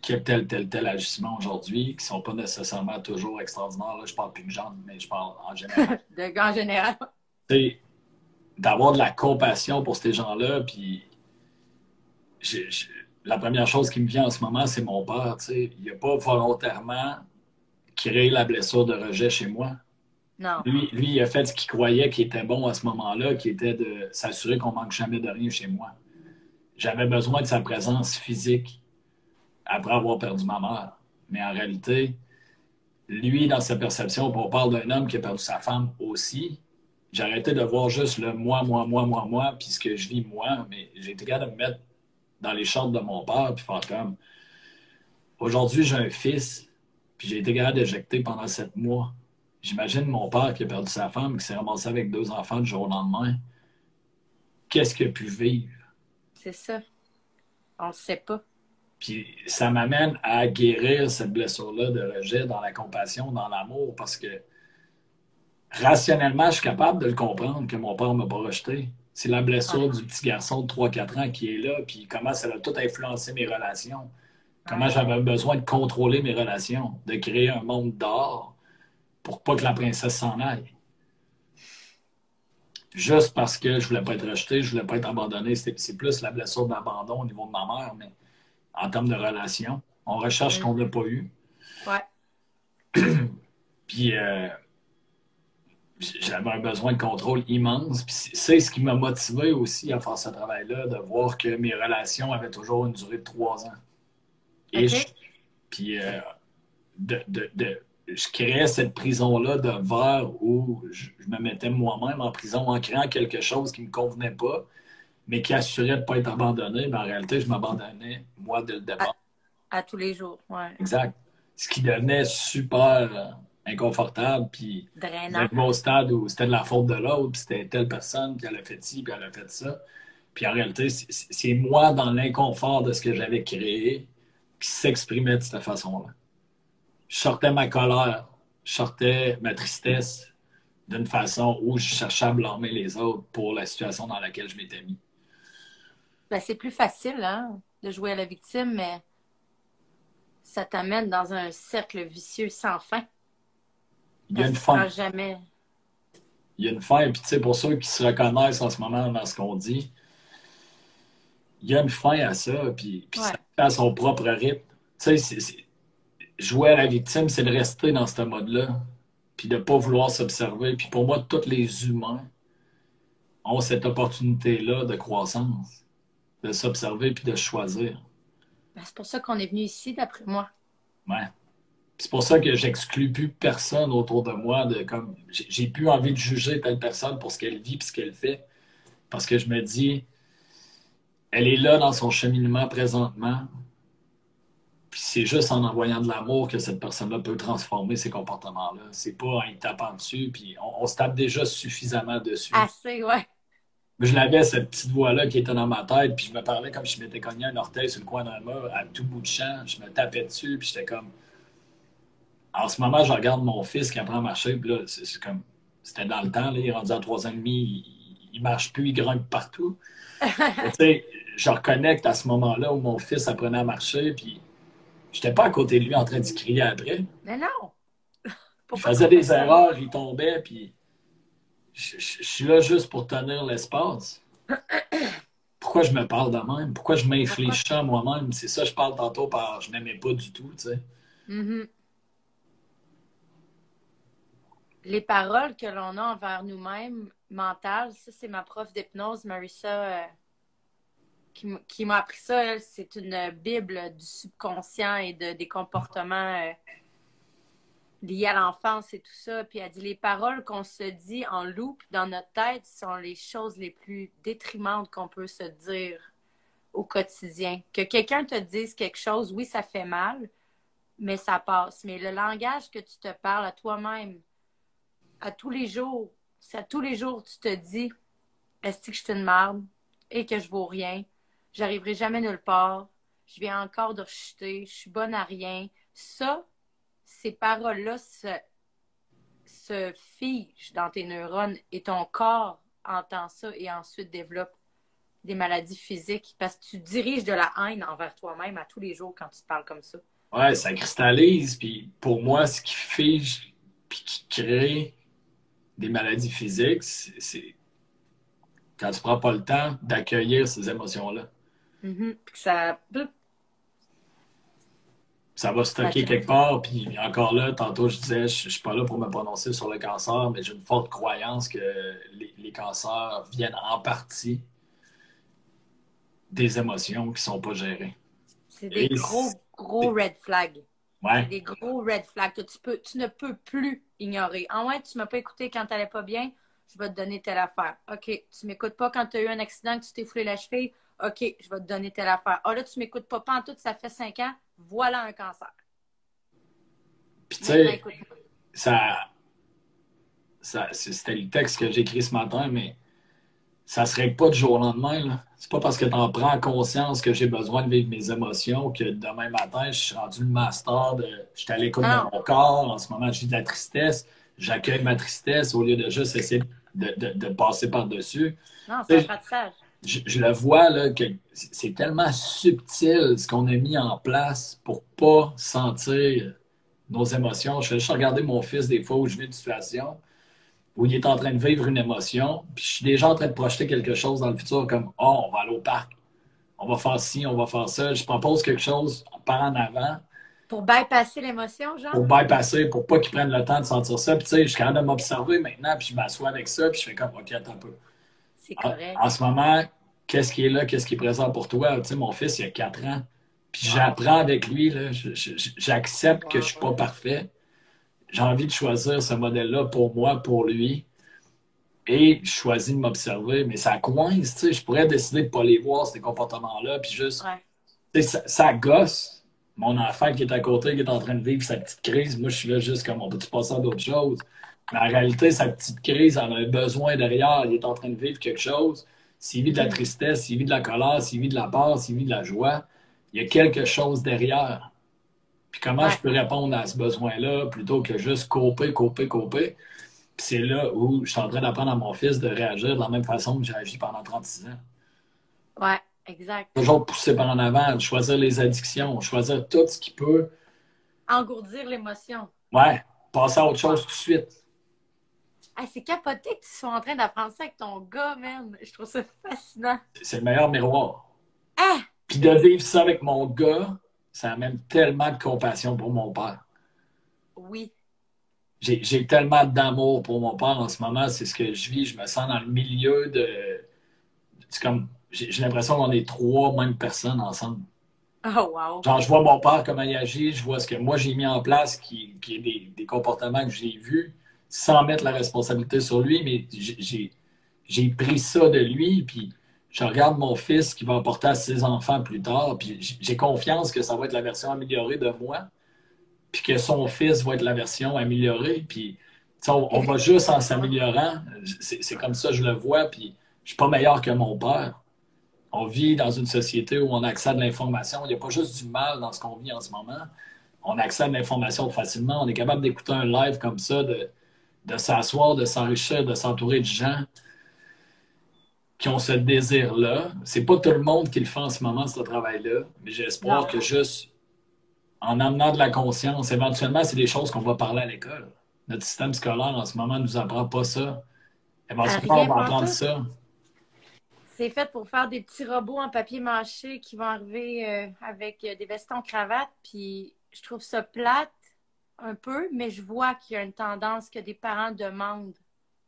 qu'il y a tel, tel, tel agissement aujourd'hui, qui ne sont pas nécessairement toujours extraordinaires. Là, je parle plus de John, mais je parle en général. [laughs] De en général. D'avoir de la compassion pour ces gens-là, puis la première chose qui me vient en ce moment, c'est mon père. Il n'a pas volontairement créé la blessure de rejet chez moi. Non. Lui, lui, il a fait ce qu'il croyait qui était bon à ce moment-là, qui était de s'assurer qu'on manque jamais de rien chez moi. J'avais besoin de sa présence physique après avoir perdu ma mère. Mais en réalité, lui, dans sa perception, on parle d'un homme qui a perdu sa femme aussi, arrêté de voir juste le moi, moi, moi, moi, moi, puis ce que je vis moi, mais j'ai été capable de me mettre dans les shorts de mon père, puis faire comme aujourd'hui, j'ai un fils, puis j'ai été capable d'éjecter pendant sept mois. J'imagine mon père qui a perdu sa femme, qui s'est ramassé avec deux enfants du jour au lendemain. Qu'est-ce qu'il a pu vivre? C'est ça. On le sait pas. Puis ça m'amène à guérir cette blessure-là de rejet dans la compassion, dans l'amour, parce que rationnellement, je suis capable de le comprendre que mon père ne m'a pas rejeté. C'est la blessure du petit garçon de 3-4 ans qui est là, puis comment ça a tout influencé mes relations. Comment j'avais besoin de contrôler mes relations, de créer un monde d'or pour pas que la princesse s'en aille. Juste parce que je voulais pas être rejeté, je voulais pas être abandonné. C'est plus la blessure d'abandon au niveau de ma mère, mais en termes de relation, on recherche ce qu'on n'a pas eu. Ouais. [clears throat] Puis euh, j'avais un besoin de contrôle immense. Puis c'est- ce qui m'a motivé aussi à faire ce travail-là, de voir que mes relations avaient toujours une durée de trois ans. Et je- puis euh, de, de- de- je créais cette prison-là de verre où je, je me mettais moi-même en prison en créant quelque chose qui ne me convenait pas, mais qui assurait de ne pas être abandonné. Mais en réalité, je m'abandonnais, moi, dès le départ. À tous les jours. Ouais. Exact. Ce qui devenait super euh, inconfortable, puis au stade où c'était de la faute de l'autre, puis c'était telle personne, puis elle a fait ci, puis elle a fait ça. Puis en réalité, c'est moi dans l'inconfort de ce que j'avais créé qui s'exprimait de cette façon-là. Je sortais ma colère, je sortais ma tristesse d'une façon où je cherchais à blâmer les autres pour la situation dans laquelle je m'étais mis. Ben, c'est plus facile hein, de jouer à la victime, mais ça t'amène dans un cercle vicieux sans fin. Il y a une fin. jamais. il y a une fin. Puis, tu sais, pour ceux qui se reconnaissent en ce moment dans ce qu'on dit, il y a une fin à ça, puis, puis ça fait à son propre rythme. Tu sais, jouer à la victime, c'est de rester dans ce mode-là, puis de ne pas vouloir s'observer. Puis pour moi, tous les humains ont cette opportunité-là de croissance, de s'observer puis de choisir. Ben, c'est pour ça qu'on est venu ici, d'après moi. Ouais. C'est pour ça que j'exclus plus personne autour de moi. De, comme, j'ai plus envie de juger telle personne pour ce qu'elle vit et ce qu'elle fait. Parce que je me dis, elle est là dans son cheminement présentement. Puis c'est juste en envoyant de l'amour que cette personne-là peut transformer ses comportements-là. C'est pas en y tapant dessus, puis on, se tape déjà suffisamment dessus. Assez, ouais. Mais je l'avais, cette petite voix-là qui était dans ma tête, puis je me parlais comme si je m'étais cogné un orteil sur le coin d'un mur à tout bout de champ. Je me tapais dessus, puis j'étais comme. En ce moment, je regarde mon fils qui apprend à marcher, puis là, c'est comme. C'était dans le temps, là, il est rendu à trois ans et demi, il, marche plus, il grimpe partout. [laughs] tu sais, je reconnecte à ce moment-là où mon fils apprenait à marcher, puis j'étais pas à côté de lui en train de crier après. Mais non! [laughs] je faisais des erreurs, il tombait, puis je, suis là juste pour tenir l'espace. [coughs] Pourquoi je me parle de même? Pourquoi je m'inflige à moi-même? C'est ça, je parle tantôt par je n'aimais pas du tout, tu sais. Mm-hmm. Les paroles que l'on a envers nous-mêmes, mentales, ça, c'est ma prof d'hypnose, Marissa, euh, qui, m'a appris ça. c'est une Bible du subconscient et de, des comportements. Euh, liées à l'enfance et tout ça. Puis elle dit les paroles qu'on se dit en loupe dans notre tête sont les choses les plus détrimentes qu'on peut se dire au quotidien. Que quelqu'un te dise quelque chose, oui, ça fait mal, mais ça passe. Mais le langage que tu te parles à toi-même, à tous les jours, c'est à tous les jours tu te dis est-ce que je suis une marde et que je vaux rien, j'arriverai jamais nulle part, je viens encore de chuter, je suis bonne à rien. Ça, ces paroles-là se, se figent dans tes neurones et ton corps entend ça et ensuite développe des maladies physiques parce que tu diriges de la haine envers toi-même à tous les jours quand tu te parles comme ça. Ouais, ça cristallise. Puis pour moi, ce qui fige puis qui crée des maladies physiques, c'est quand tu prends pas le temps d'accueillir ces émotions-là. Mm-hmm. Ça ça va stocker quelque part. Puis encore là, tantôt, je disais, je ne suis pas là pour me prononcer sur le cancer, mais j'ai une forte croyance que les, cancers viennent en partie des émotions qui ne sont pas gérées. C'est des gros, gros red flags. Ouais. Des gros red flags que tu, peux, tu ne peux plus ignorer. En moins, tu ne m'as pas écouté quand tu n'allais pas bien, je vais te donner telle affaire. OK, tu ne m'écoutes pas quand tu as eu un accident, que tu t'es foulé la cheville? OK, je vais te donner telle affaire. Ah là, tu ne m'écoutes pas, pas en tout, ça fait cinq ans voilà un cancer. Puis tu sais, ça, ça c'était le texte que j'ai écrit ce matin, mais ça ne se règle pas du jour au lendemain. C'est pas parce que tu en prends conscience que j'ai besoin de vivre mes émotions que demain matin, je suis rendu le master de. Je suis à l'écoute de mon corps. En ce moment, j'ai de la tristesse. J'accueille ma tristesse au lieu de juste essayer de, de, de passer par-dessus. Non, c'est un apprentissage je, le vois, là, que c'est tellement subtil ce qu'on a mis en place pour pas sentir nos émotions. Je fais juste regarder mon fils des fois où je vis une situation où il est en train de vivre une émotion, puis je suis déjà en train de projeter quelque chose dans le futur comme Oh, on va aller au parc, on va faire ci, on va faire ça. Je propose quelque chose par en avant. Pour bypasser l'émotion, genre? Pour bypasser, pour pas qu'il prenne le temps de sentir ça. Puis tu sais, je suis capable de m'observer maintenant, puis je m'assois avec ça, puis je fais comme OK, attends un peu. C'est correct. En, ce moment, qu'est-ce qui est là, qu'est-ce qui est présent pour toi? Tu sais, mon fils, il a 4 ans. Puis j'apprends avec lui, j'accepte que je ne suis pas parfait. J'ai envie de choisir ce modèle-là pour moi, pour lui. Et je choisis de m'observer, mais ça coince, tu sais. Je pourrais décider de ne pas les voir, ces comportements-là, puis juste. Ça, ça, gosse. Mon enfant qui est à côté, qui est en train de vivre sa petite crise, moi, je suis là juste comme on peut-tu passer à d'autres choses? Mais en réalité, sa petite crise, en a besoin derrière. Il est en train de vivre quelque chose s'il vit de la tristesse, s'il vit de la colère, s'il vit de la peur, s'il vit de la joie, il y a quelque chose derrière. Puis comment je peux répondre à ce besoin-là plutôt que juste couper, couper, couper? Puis c'est là où je suis en train d'apprendre à mon fils de réagir de la même façon que j'ai agi pendant 36 ans. Ouais, exact. Toujours pousser par en avant, choisir les addictions, choisir tout ce qui peut. Engourdir l'émotion. Ouais, passer à autre chose tout de suite c'est capoté que tu sois en train d'apprendre ça avec ton gars, même. Je trouve ça fascinant. C'est le meilleur miroir. Ah! Puis de vivre ça avec mon gars, ça amène tellement de compassion pour mon père. Oui. J'ai tellement d'amour pour mon père en ce moment, c'est ce que je vis. Je me sens dans le milieu de. C'est comme. J'ai l'impression qu'on est trois mêmes personnes ensemble. Oh, wow. Genre, je vois mon père, comment il agit, je vois ce que moi j'ai mis en place, qui, qui est des, des comportements que j'ai vus, sans mettre la responsabilité sur lui, mais j'ai pris ça de lui, puis je regarde mon fils qui va apporter à ses enfants plus tard, puis j'ai confiance que ça va être la version améliorée de moi, puis que son fils va être la version améliorée, puis on, on, va juste en s'améliorant. C'est comme ça que je le vois, puis je suis pas meilleur que mon père. On vit dans une société où on a accès à de l'information. Il n'y a pas juste du mal dans ce qu'on vit en ce moment. On a accès à de l'information facilement. On est capable d'écouter un live comme ça, de, de s'asseoir, de s'enrichir, de s'entourer de gens qui ont ce désir-là. C'est pas tout le monde qui le fait en ce moment, ce travail-là, mais j'espère que juste en amenant de la conscience, éventuellement, c'est des choses qu'on va parler à l'école. Notre système scolaire en ce moment ne nous apprend pas ça. Éventuellement, on va apprendre ça. C'est fait pour faire des petits robots en papier mâché qui vont arriver euh, avec euh, des vestons cravates. Puis je trouve ça plate un peu, mais je vois qu'il y a une tendance que des parents demandent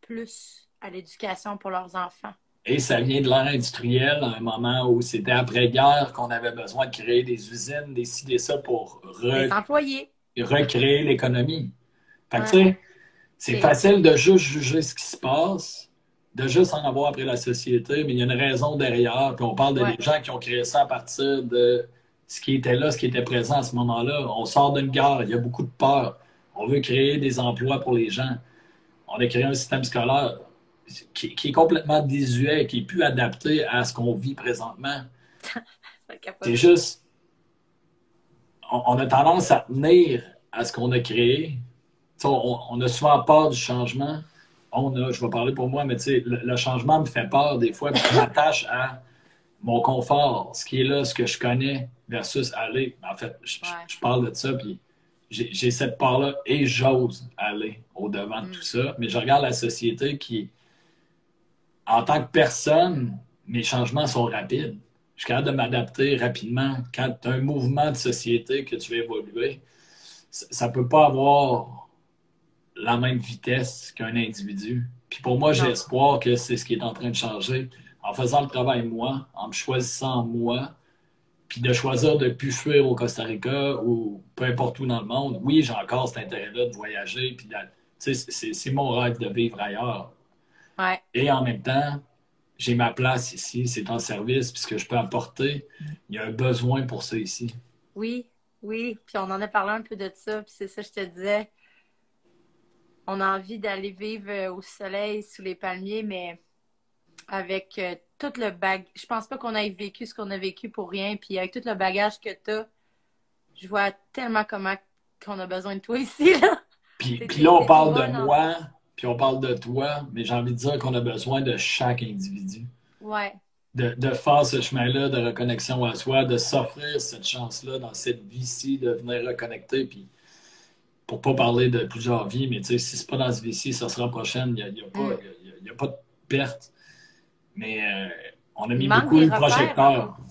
plus à l'éducation pour leurs enfants. Et ça vient de l'ère industrielle, à un moment où c'était après-guerre qu'on avait besoin de créer des usines, décider ça pour recréer l'économie. Fait que, tu sais, c'est facile de juste juger ce qui se passe, de juste en avoir après la société, mais il y a une raison derrière. Puis on parle de des gens qui ont créé ça à partir de ce qui était là, ce qui était présent à ce moment-là. On sort d'une guerre, il y a beaucoup de peur. On veut créer des emplois pour les gens. On a créé un système scolaire qui, est complètement désuet, qui est plus adapté à ce qu'on vit présentement. [laughs] C'est juste, on, a tendance à tenir à ce qu'on a créé. On, a souvent peur du changement. On a, je vais parler pour moi, mais le, le changement me fait peur des fois. Je m'attache à mon confort, ce qui est là, ce que je connais, versus aller. En fait, je, parle de ça, puis j'ai cette part-là et j'ose aller au-devant de mm. tout ça. Mais je regarde la société qui, en tant que personne, mes changements sont rapides. Je suis capable de m'adapter rapidement. Quand tu as un mouvement de société que tu veux évoluer, ça ne peut pas avoir la même vitesse qu'un individu. Puis pour moi, j'ai espoir que c'est ce qui est en train de changer. En faisant le travail moi, en me choisissant moi, puis de choisir de ne plus fuir au Costa Rica ou peu importe où dans le monde. Oui, j'ai encore cet intérêt-là de voyager, puis c'est mon rêve de vivre ailleurs. Et en même temps, j'ai ma place ici, c'est en service, puis ce que je peux apporter, il y a un besoin pour ça ici. Oui, oui, puis on en a parlé un peu de ça, puis c'est ça que je te disais. On a envie d'aller vivre euh, au soleil, sous les palmiers, mais avec euh, tout le bagage. Je pense pas qu'on ait vécu ce qu'on a vécu pour rien, puis avec tout le bagage que tu as, je vois tellement comment qu'on a besoin de toi ici. Là. Puis, puis là, on parle de moi, puis on parle de toi, mais j'ai envie de dire qu'on a besoin de chaque individu. Ouais. De, de faire ce chemin-là de reconnexion à soi, de s'offrir cette chance-là dans cette vie-ci, de venir reconnecter. Puis pour pas parler de plusieurs vies, mais tu sais, si c'est pas dans cette vie-ci, ça sera prochaine. Il n'y a, a, pas de perte. Mais euh, on a mis beaucoup de projecteurs. Hein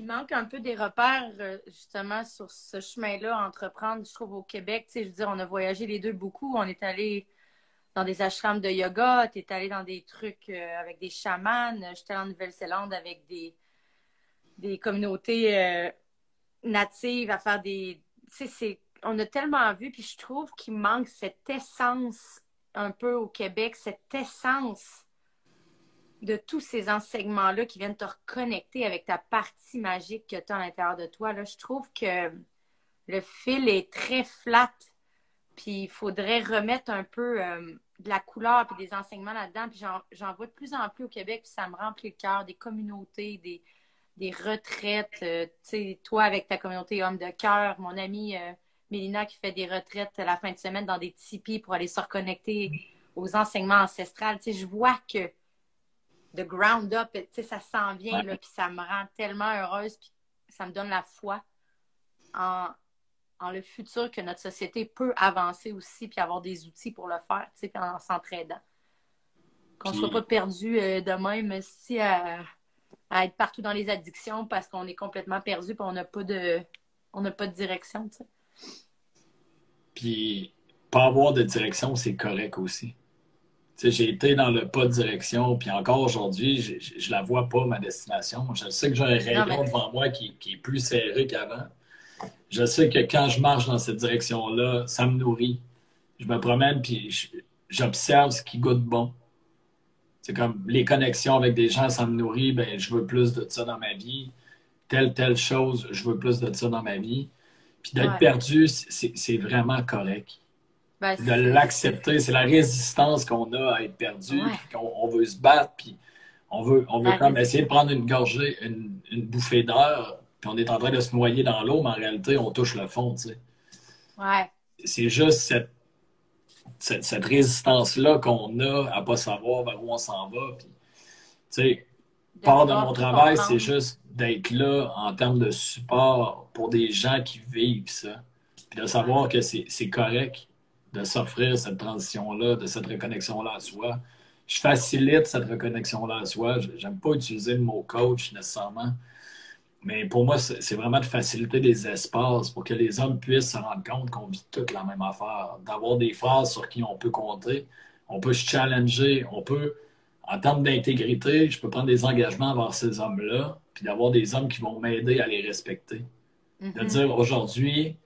il manque un peu des repères, euh, justement, sur ce chemin-là entreprendre, je trouve, au Québec. Tu sais, je veux dire, on a voyagé les deux beaucoup. On est allé dans des ashrams de yoga, tu es allé dans des trucs euh, avec des chamans. J'étais en Nouvelle-Zélande avec des, communautés euh, natives à faire des. Tu sais, on a tellement vu, puis je trouve qu'il manque cette essence un peu au Québec, cette essence de tous ces enseignements-là qui viennent te reconnecter avec ta partie magique que tu as à l'intérieur de toi, là, je trouve que le fil est très flat. Puis il faudrait remettre un peu euh, de la couleur et des enseignements là-dedans. Puis j'en vois de plus en plus au Québec, puis ça me remplit le cœur, des communautés, des, des retraites. Euh, tu sais, toi avec ta communauté homme de cœur, mon amie euh, Mélina qui fait des retraites la fin de semaine dans des tipis pour aller se reconnecter aux enseignements ancestrales. Tu sais, je vois que de ground up, tu sais, ça s'en vient, là, puis ça me rend tellement heureuse, puis ça me donne la foi en, le futur que notre société peut avancer aussi, puis avoir des outils pour le faire, tu sais, en s'entraidant. Qu'on ne soit pas perdu euh, de même si à, à être partout dans les addictions parce qu'on est complètement perdu et on n'a pas de on n'a pas de direction. sais. Puis pas avoir de direction, c'est correct aussi. J'ai été dans le pas de direction, puis encore aujourd'hui, je, je, la vois pas, ma destination. Je sais que j'ai un rayon devant moi qui, qui, est plus serré qu'avant. Je sais que quand je marche dans cette direction-là, ça me nourrit. Je me promène, puis j'observe ce qui goûte bon. C'est comme les connexions avec des gens, ça me nourrit, ben, je veux plus de ça dans ma vie. Telle, telle chose, je veux plus de ça dans ma vie. Puis d'être perdu, c'est vraiment correct. Ben, de l'accepter, c'est la résistance qu'on a à être perdu, qu'on on veut se battre, puis on veut, on veut comme essayer de prendre une gorgée, une, une bouffée d'air, puis on est en train de se noyer dans l'eau, mais en réalité, on touche le fond, tu sais. Ouais. C'est juste cette cette, résistance-là qu'on a à pas savoir vers où on s'en va. Puis, tu sais, part de mon travail, c'est juste d'être là en termes de support pour des gens qui vivent ça. Puis de savoir que c'est correct de s'offrir cette transition-là, de cette reconnexion-là à soi. Je facilite cette reconnexion-là à soi. J'aime pas utiliser le mot coach nécessairement. Mais pour moi, c'est vraiment de faciliter des espaces pour que les hommes puissent se rendre compte qu'on vit toute la même affaire. D'avoir des phrases sur qui on peut compter, on peut se challenger, on peut, en termes d'intégrité, je peux prendre des engagements envers ces hommes-là, puis d'avoir des hommes qui vont m'aider à les respecter. De mm-hmm. dire aujourd'hui,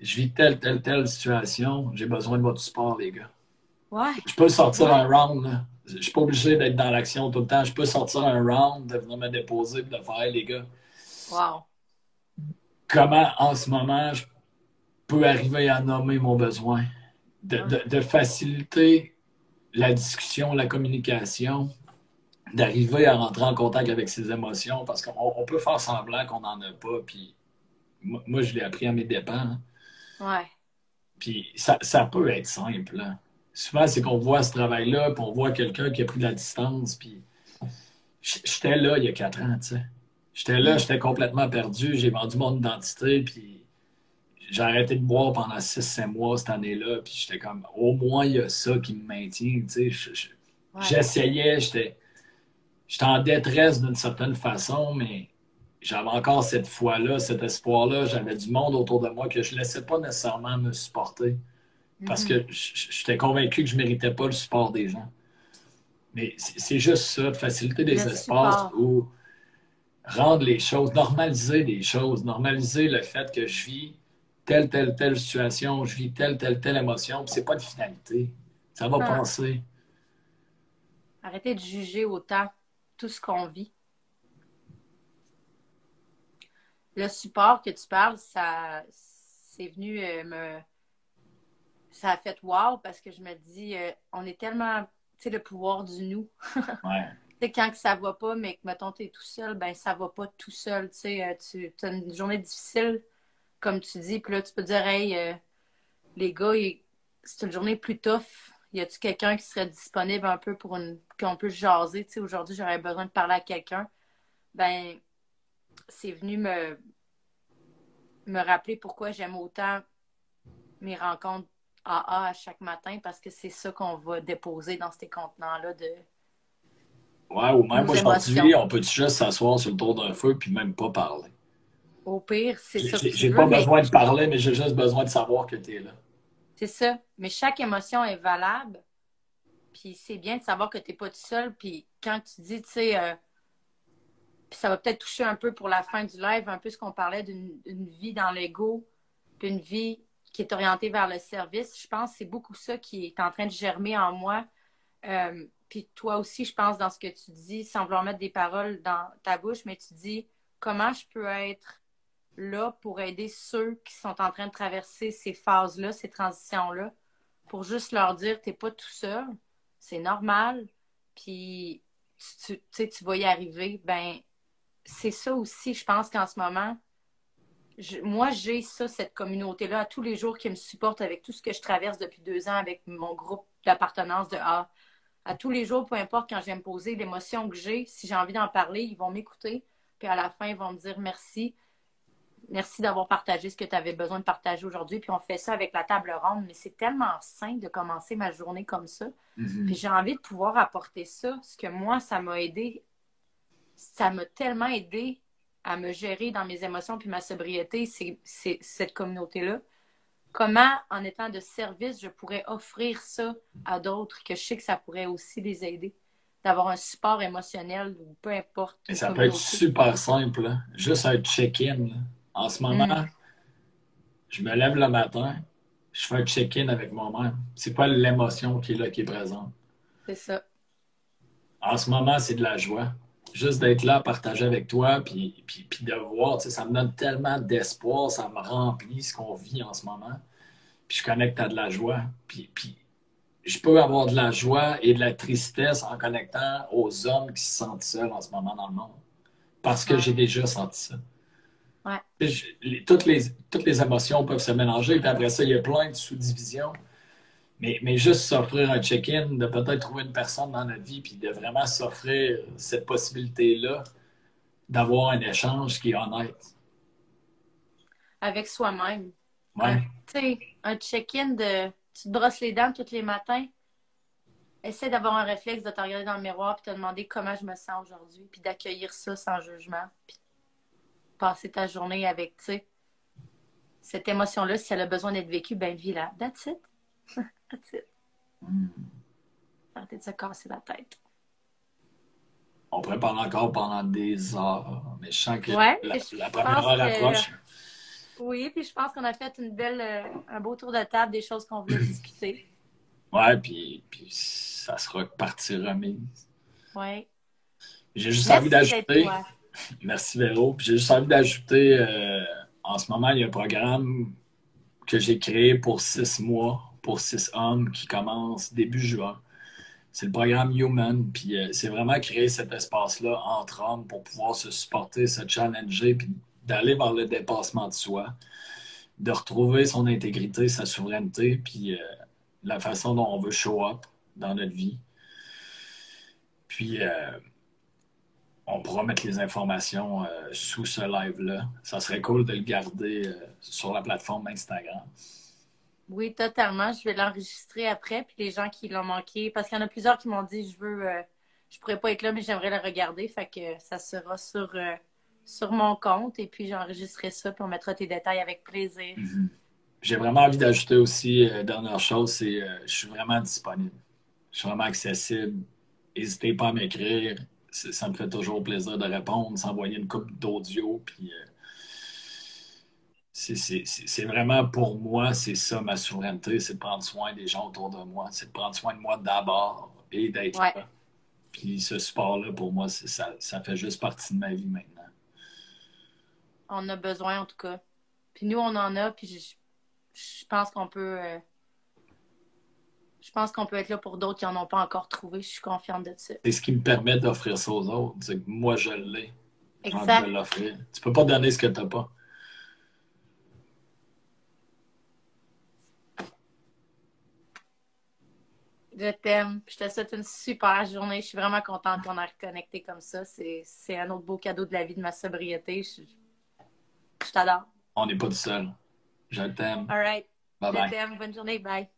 je vis telle, telle, telle situation, j'ai besoin de votre support, les gars. Ouais. Je peux sortir un round, là. Je suis pas obligé d'être dans l'action tout le temps. Je peux sortir un round, de venir me déposer et de faire, les gars. Wow. Comment, en ce moment, je peux arriver à nommer mon besoin? De, faciliter la discussion, la communication, d'arriver à rentrer en contact avec ses émotions, parce qu'on peut faire semblant qu'on n'en a pas, puis moi, je l'ai appris à mes dépens. Hein. Ouais. Puis ça, ça peut être simple. Hein souvent, c'est qu'on voit ce travail-là, puis on voit quelqu'un qui a pris de la distance, puis j'étais là il y a quatre ans, tu sais. J'étais là, j'étais complètement perdu, j'ai vendu mon identité, puis j'ai arrêté de boire pendant six, 5 mois cette année-là, puis j'étais comme, au moins, il y a ça qui me maintient, tu sais. J'essayais, j'étais en détresse d'une certaine façon, mais j'avais encore cette foi-là, cet espoir-là. J'avais du monde autour de moi que je ne laissais pas nécessairement me supporter. Parce que j'étais convaincu que je ne méritais pas le support des gens. Mais c'est juste ça, faciliter des espaces où rendre les choses, normaliser les choses, normaliser le fait que je vis telle, telle, telle situation, je vis telle, telle, telle émotion, c'est pas de finalité. Ça va ah. passer. Arrêtez de juger autant tout ce qu'on vit. Le support que tu parles, ça c'est venu euh, me ça a fait wow parce que je me dis, euh, on est tellement, tu sais, le pouvoir du nous. [laughs] ouais. Tu sais, quand que ça va pas, mais que, mettons, es tout seul, ben ça va pas tout seul. Tu sais, euh, tu as une journée difficile, comme tu dis, puis là, tu peux dire, hey, euh, les gars, c'est une journée plus tough. Y a-tu quelqu'un qui serait disponible un peu pour une. qu'on peut jaser? Tu sais, aujourd'hui, j'aurais besoin de parler à quelqu'un. Ben, c'est venu me, me rappeler pourquoi j'aime autant mes rencontres AA à chaque matin parce que c'est ça qu'on va déposer dans ces contenants-là de. Ouais, ou même aujourd'hui, on peut juste s'asseoir sur le tour d'un feu puis même pas parler? Au pire, c'est ça. J'ai pas besoin de parler, mais j'ai juste besoin de savoir que tu es là. C'est ça. Mais chaque émotion est valable. Puis c'est bien de savoir que tu n'es pas tout seul. Puis quand tu dis, tu sais, euh, puis ça va peut-être toucher un peu pour la fin du live, un peu ce qu'on parlait d'une vie dans l'ego, puis une vie qui est orienté vers le service. Je pense que c'est beaucoup ça qui est en train de germer en moi. Euh, puis toi aussi, je pense, dans ce que tu dis, sans vouloir mettre des paroles dans ta bouche, mais tu dis comment je peux être là pour aider ceux qui sont en train de traverser ces phases-là, ces transitions-là, pour juste leur dire, t'es pas tout seul, c'est normal, puis tu, tu, tu vas y arriver. Ben, c'est ça aussi, je pense qu'en ce moment, moi, j'ai ça, cette communauté-là, à tous les jours qui me supporte avec tout ce que je traverse depuis deux ans avec mon groupe d'appartenance de A. À tous les jours, peu importe quand je viens me poser l'émotion que j'ai, si j'ai envie d'en parler, ils vont m'écouter. Puis à la fin, ils vont me dire merci. Merci d'avoir partagé ce que tu avais besoin de partager aujourd'hui. Puis on fait ça avec la table ronde. Mais c'est tellement sain de commencer ma journée comme ça. Mm-hmm. Puis j'ai envie de pouvoir apporter ça, ce que moi, ça m'a aidé ça m'a tellement aidé à me gérer dans mes émotions puis ma sobriété, c'est cette communauté-là. Comment, en étant de service, je pourrais offrir ça à d'autres que je sais que ça pourrait aussi les aider? D'avoir un support émotionnel ou peu importe. Et ça peut être super simple. Hein. Juste un check-in. En ce moment, mm. je me lève le matin, je fais un check-in avec moi-même. C'est pas l'émotion qui est là, qui est présente. C'est ça. En ce moment, c'est de la joie. Juste d'être là, partager avec toi, puis, puis, puis de voir, ça me donne tellement d'espoir, ça me remplit ce qu'on vit en ce moment. Puis je connecte à de la joie. Puis, puis je peux avoir de la joie et de la tristesse en connectant aux hommes qui se sentent seuls en ce moment dans le monde. Parce que j'ai déjà senti ça. toutes, les, toutes les émotions peuvent se mélanger, puis après ça, il y a plein de sous-divisions. Mais, mais juste s'offrir un check-in, de peut-être trouver une personne dans notre vie, puis de vraiment s'offrir cette possibilité-là d'avoir un échange qui est honnête. Avec soi-même. Ouais. Tu sais, un check-in de tu te brosses les dents tous les matins, essaie d'avoir un réflexe de te regarder dans le miroir et te demander comment je me sens aujourd'hui, puis d'accueillir ça sans jugement, puis passer ta journée avec, tu sais, cette émotion-là, si elle a besoin d'être vécue, ben vis-la. That's it. [laughs] That's it. Mm. Arrêtez de se casser la tête. On pourrait parler encore pendant des heures, mais je sens que la, la, première heure approche. Oui, puis je pense qu'on a fait une belle, euh, un beau tour de table des choses qu'on voulait [clears throat] discuter. Ouais, puis, puis ça sera partie remise. Oui. J'ai juste envie d'ajouter. [laughs] Merci Véro. J'ai juste envie d'ajouter, euh, en ce moment, il y a un programme que j'ai créé pour six mois, pour six hommes, qui commence début juin. C'est le programme Human, puis euh, c'est vraiment créer cet espace-là entre hommes pour pouvoir se supporter, se challenger, puis d'aller vers le dépassement de soi, de retrouver son intégrité, sa souveraineté, puis euh, la façon dont on veut show up dans notre vie. Puis, euh, on pourra mettre les informations sous ce live-là. Ça serait cool de le garder sur la plateforme Instagram. Oui, totalement. Je vais l'enregistrer après. Puis les gens qui l'ont manqué, parce qu'il y en a plusieurs qui m'ont dit je veux, je pourrais pas être là, mais j'aimerais le regarder. Fait que ça sera sur sur mon compte et puis j'enregistrerai ça puis on mettra tes détails avec plaisir. Mhm. J'ai vraiment envie d'ajouter aussi, euh, dernière chose, c'est euh, je suis vraiment disponible. Je suis vraiment accessible. N'hésitez pas à m'écrire. Ça me fait toujours plaisir de répondre, s'envoyer une coupe d'audio. Puis euh, c'est vraiment pour moi, c'est ça ma souveraineté, c'est de prendre soin des gens autour de moi, c'est de prendre soin de moi d'abord et d'être là. Puis ce sport-là, pour moi, ça, ça fait juste partie de ma vie maintenant on a besoin en tout cas. Puis nous, on en a, puis je, pense qu'on peut. Euh, je pense qu'on peut être là pour d'autres qui n'en ont pas encore trouvé. Je suis confiante de ça. C'est ce qui me permet d'offrir ça aux autres. C'est que moi, je l'ai. Exact. l'offrir. Tu peux pas donner ce que tu n'as pas. Je t'aime. Je te souhaite une super journée. Je suis vraiment contente qu'on ait reconnecté comme ça. C'est un autre beau cadeau de la vie de ma sobriété. Je, je t'adore. On n'est pas tout seul. Je t'aime. All right. Bye Je t'aime. Bonne journée. Bye.